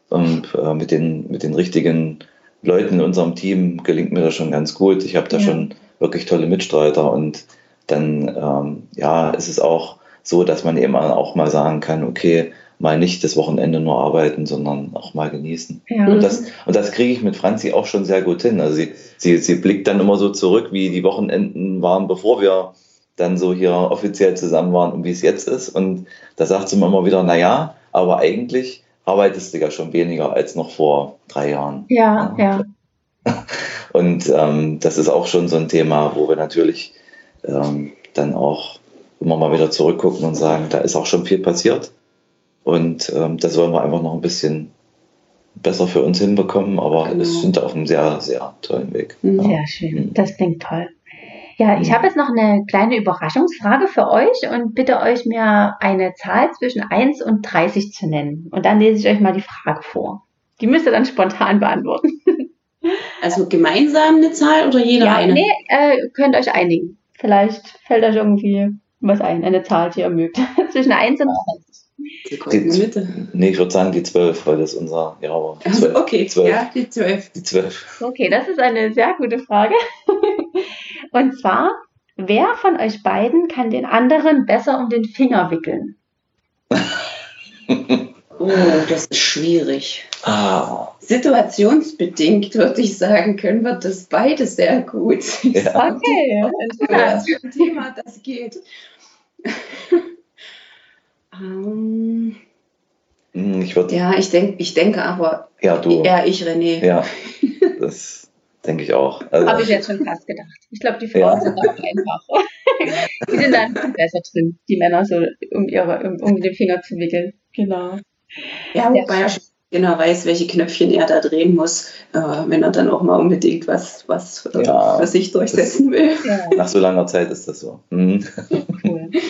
Und äh, mit, den, mit den richtigen Leuten in unserem Team gelingt mir das schon ganz gut. Ich habe da ja. schon wirklich tolle Mitstreiter und dann ähm, ja, ist es auch so, dass man eben auch mal sagen kann, okay, mal nicht das Wochenende nur arbeiten, sondern auch mal genießen. Ja. Und das, und das kriege ich mit Franzi auch schon sehr gut hin. Also sie, sie, sie blickt dann immer so zurück, wie die Wochenenden waren, bevor wir dann so hier offiziell zusammen waren und wie es jetzt ist. Und da sagt sie mir immer wieder, na ja, aber eigentlich arbeitest du ja schon weniger als noch vor drei Jahren. Ja, ja. Und ähm, das ist auch schon so ein Thema, wo wir natürlich ähm, dann auch immer mal wieder zurückgucken und sagen, da ist auch schon viel passiert. Und ähm, das wollen wir einfach noch ein bisschen besser für uns hinbekommen, aber genau. es sind auf einem sehr, sehr tollen Weg. Sehr ja. schön. Mhm. Das klingt toll. Ja, ich mhm. habe jetzt noch eine kleine Überraschungsfrage für euch und bitte euch mir eine Zahl zwischen 1 und 30 zu nennen. Und dann lese ich euch mal die Frage vor. Die müsst ihr dann spontan beantworten. Also gemeinsam eine Zahl oder jeder ja, eine? Nee, äh, könnt euch einigen. Vielleicht fällt euch irgendwie was ein, eine Zahl, die ihr mögt. zwischen 1 und 30. Die goldene Mitte. Nee, ich würde sagen die 12, weil das unser Jahr war. Also, okay, 12. ja, die 12. Die 12. Okay, das ist eine sehr gute Frage. Und zwar, wer von euch beiden kann den anderen besser um den Finger wickeln? oh, das ist schwierig. Ah. Situationsbedingt würde ich sagen, können wir das beide sehr gut. Ja. Okay, das ist ein Thema, das geht. Ähm, hm, ich würd, ja, ich, denk, ich denke aber ja, du. eher ich, René. Ja, das denke ich auch. Also, Habe ich jetzt schon fast gedacht. Ich glaube, die Frauen ja. sind auch einfach. die sind dann besser drin, die Männer so um, ihre, um, um den Finger zu wickeln. Genau. Ja, wobei er schon genau weiß, welche Knöpfchen er da drehen muss, äh, wenn er dann auch mal unbedingt was, was äh, ja, für sich durchsetzen will. Ja. Nach so langer Zeit ist das so. Mhm. Cool.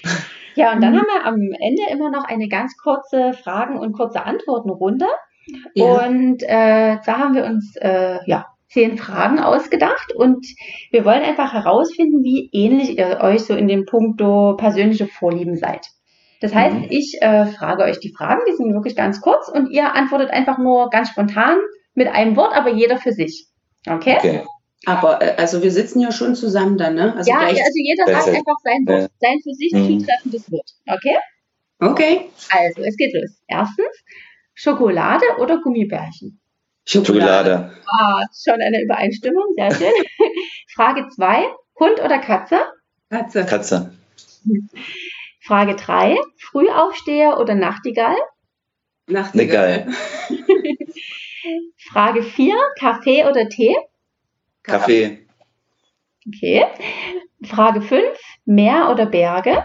Ja, und dann mhm. haben wir am Ende immer noch eine ganz kurze Fragen- und kurze Antwortenrunde. Ja. Und äh, da haben wir uns äh, ja zehn Fragen ausgedacht und wir wollen einfach herausfinden, wie ähnlich ihr euch so in dem Punkto persönliche Vorlieben seid. Das heißt, mhm. ich äh, frage euch die Fragen, die sind wirklich ganz kurz und ihr antwortet einfach nur ganz spontan mit einem Wort, aber jeder für sich. Okay? okay. Aber äh, also wir sitzen ja schon zusammen dann, ne? Also ja, also jeder sagt einfach sein Wort, sein für sich mhm. zutreffendes Wort. Okay? Okay. Also, es geht los. Erstens, Schokolade oder Gummibärchen? Schokolade. Ah, schon eine Übereinstimmung, sehr schön. Frage 2, Hund oder Katze? Katze. Katze. Frage 3, Frühaufsteher oder Nachtigall? Nachtigall. Frage 4, Kaffee oder Tee? Kaffee. Okay. Frage 5. Meer oder Berge?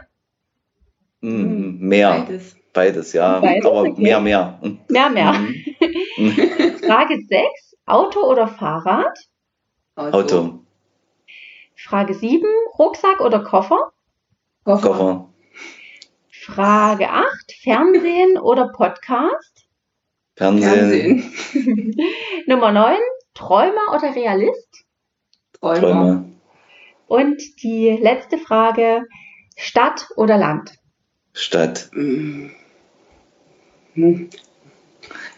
Mm, Meer. Beides. Beides, ja. Beides, Aber okay. mehr, mehr. Mehr, mehr. Mhm. Frage 6. Auto oder Fahrrad? Auto. Auto. Frage 7. Rucksack oder Koffer? Koffer. Koffer. Frage 8. Fernsehen oder Podcast? Fernsehen. Fernsehen. Nummer 9. Träumer oder Realist? Träumer. Träumer. Und die letzte Frage, Stadt oder Land? Stadt. Hm.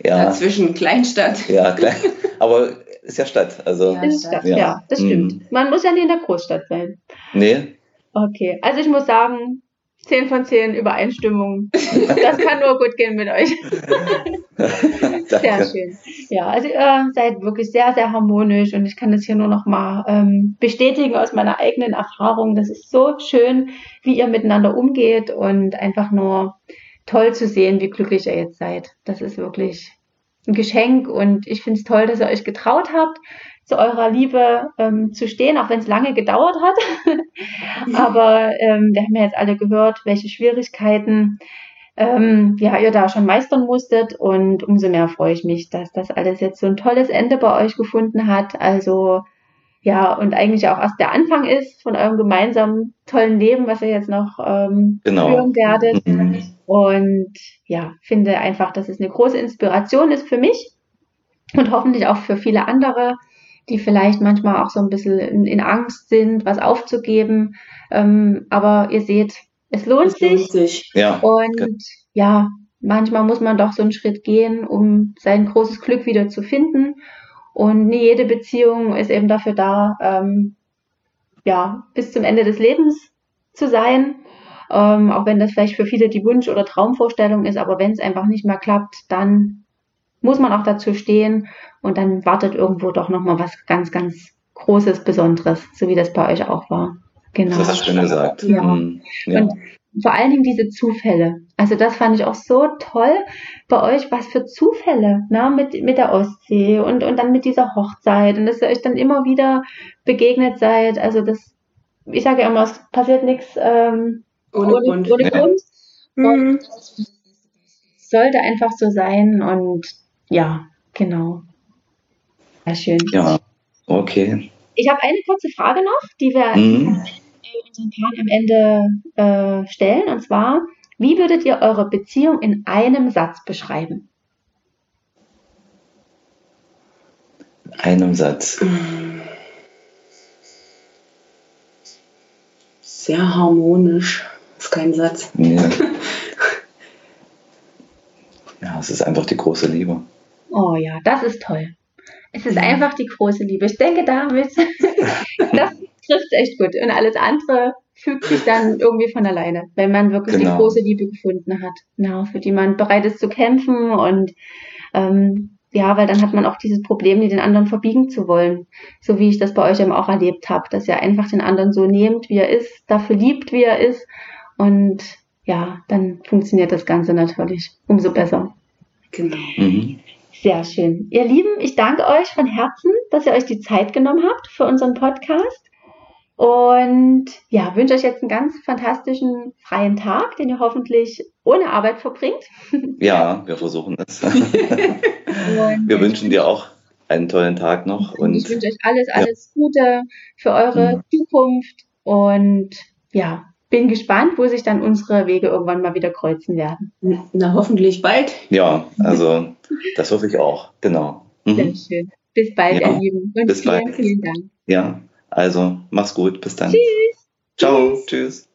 Ja. Dazwischen Kleinstadt. Ja, klein, aber ist ja Stadt. Also, ja, ist Stadt, ja. ja das stimmt. Mhm. Man muss ja nicht in der Großstadt sein. Nee. Okay, also ich muss sagen, 10 von 10 Übereinstimmung. Das kann nur gut gehen mit euch. sehr schön. Ja, also ihr seid wirklich sehr, sehr harmonisch und ich kann das hier nur noch mal ähm, bestätigen aus meiner eigenen Erfahrung. Das ist so schön, wie ihr miteinander umgeht und einfach nur toll zu sehen, wie glücklich ihr jetzt seid. Das ist wirklich ein Geschenk und ich finde es toll, dass ihr euch getraut habt, zu eurer Liebe ähm, zu stehen, auch wenn es lange gedauert hat. Aber ähm, wir haben ja jetzt alle gehört, welche Schwierigkeiten ähm, ja, ihr da schon meistern musstet und umso mehr freue ich mich, dass das alles jetzt so ein tolles Ende bei euch gefunden hat. Also ja, und eigentlich auch erst der Anfang ist von eurem gemeinsamen tollen Leben, was ihr jetzt noch ähm, genau. führen werdet. Mhm. Und ja, finde einfach, dass es eine große Inspiration ist für mich und hoffentlich auch für viele andere, die vielleicht manchmal auch so ein bisschen in, in Angst sind, was aufzugeben. Ähm, aber ihr seht, es lohnt, es lohnt sich. sich. Ja. Und okay. ja, manchmal muss man doch so einen Schritt gehen, um sein großes Glück wieder zu finden. Und nie jede Beziehung ist eben dafür da, ähm, ja, bis zum Ende des Lebens zu sein. Ähm, auch wenn das vielleicht für viele die Wunsch- oder Traumvorstellung ist, aber wenn es einfach nicht mehr klappt, dann muss man auch dazu stehen und dann wartet irgendwo doch nochmal was ganz, ganz Großes, Besonderes, so wie das bei euch auch war. Genau. Das hast du schön gesagt. Ja. Mhm. ja. Und vor allen Dingen diese Zufälle. Also das fand ich auch so toll bei euch, was für Zufälle, ne, mit, mit der Ostsee und, und dann mit dieser Hochzeit und dass ihr euch dann immer wieder begegnet seid. Also das, ich sage ja immer, es passiert nichts ähm, ohne, ohne Grund. Ohne Grund. Mhm. sollte einfach so sein und ja, genau. Sehr schön. Ja, okay. Ich habe eine kurze Frage noch, die wir mhm unseren Part am Ende äh, stellen. Und zwar, wie würdet ihr eure Beziehung in einem Satz beschreiben? In einem Satz. Sehr harmonisch. Das ist kein Satz. Ja. ja, es ist einfach die große Liebe. Oh ja, das ist toll. Es ist einfach die große Liebe. Ich denke, damit, das trifft echt gut. Und alles andere fügt sich dann irgendwie von alleine, wenn man wirklich genau. die große Liebe gefunden hat, ja, für die man bereit ist zu kämpfen und ähm, ja, weil dann hat man auch dieses Problem, den anderen verbiegen zu wollen. So wie ich das bei euch eben auch erlebt habe, dass ihr einfach den anderen so nehmt, wie er ist, dafür liebt, wie er ist. Und ja, dann funktioniert das Ganze natürlich umso besser. Genau. Mhm. Sehr schön. Ihr Lieben, ich danke euch von Herzen, dass ihr euch die Zeit genommen habt für unseren Podcast. Und ja, wünsche euch jetzt einen ganz fantastischen freien Tag, den ihr hoffentlich ohne Arbeit verbringt. Ja, wir versuchen es. wir wünschen dir auch einen tollen Tag noch. Und, ich wünsche euch alles, alles ja. Gute für eure mhm. Zukunft und ja, bin gespannt, wo sich dann unsere Wege irgendwann mal wieder kreuzen werden. Na, hoffentlich bald. Ja, also das hoffe ich auch, genau. Mhm. Sehr schön. Bis bald, ja. ihr Lieben. Und Bis vielen, bald. vielen Dank. Ja. Also, mach's gut. Bis dann. Tschüss. Ciao. Tschüss.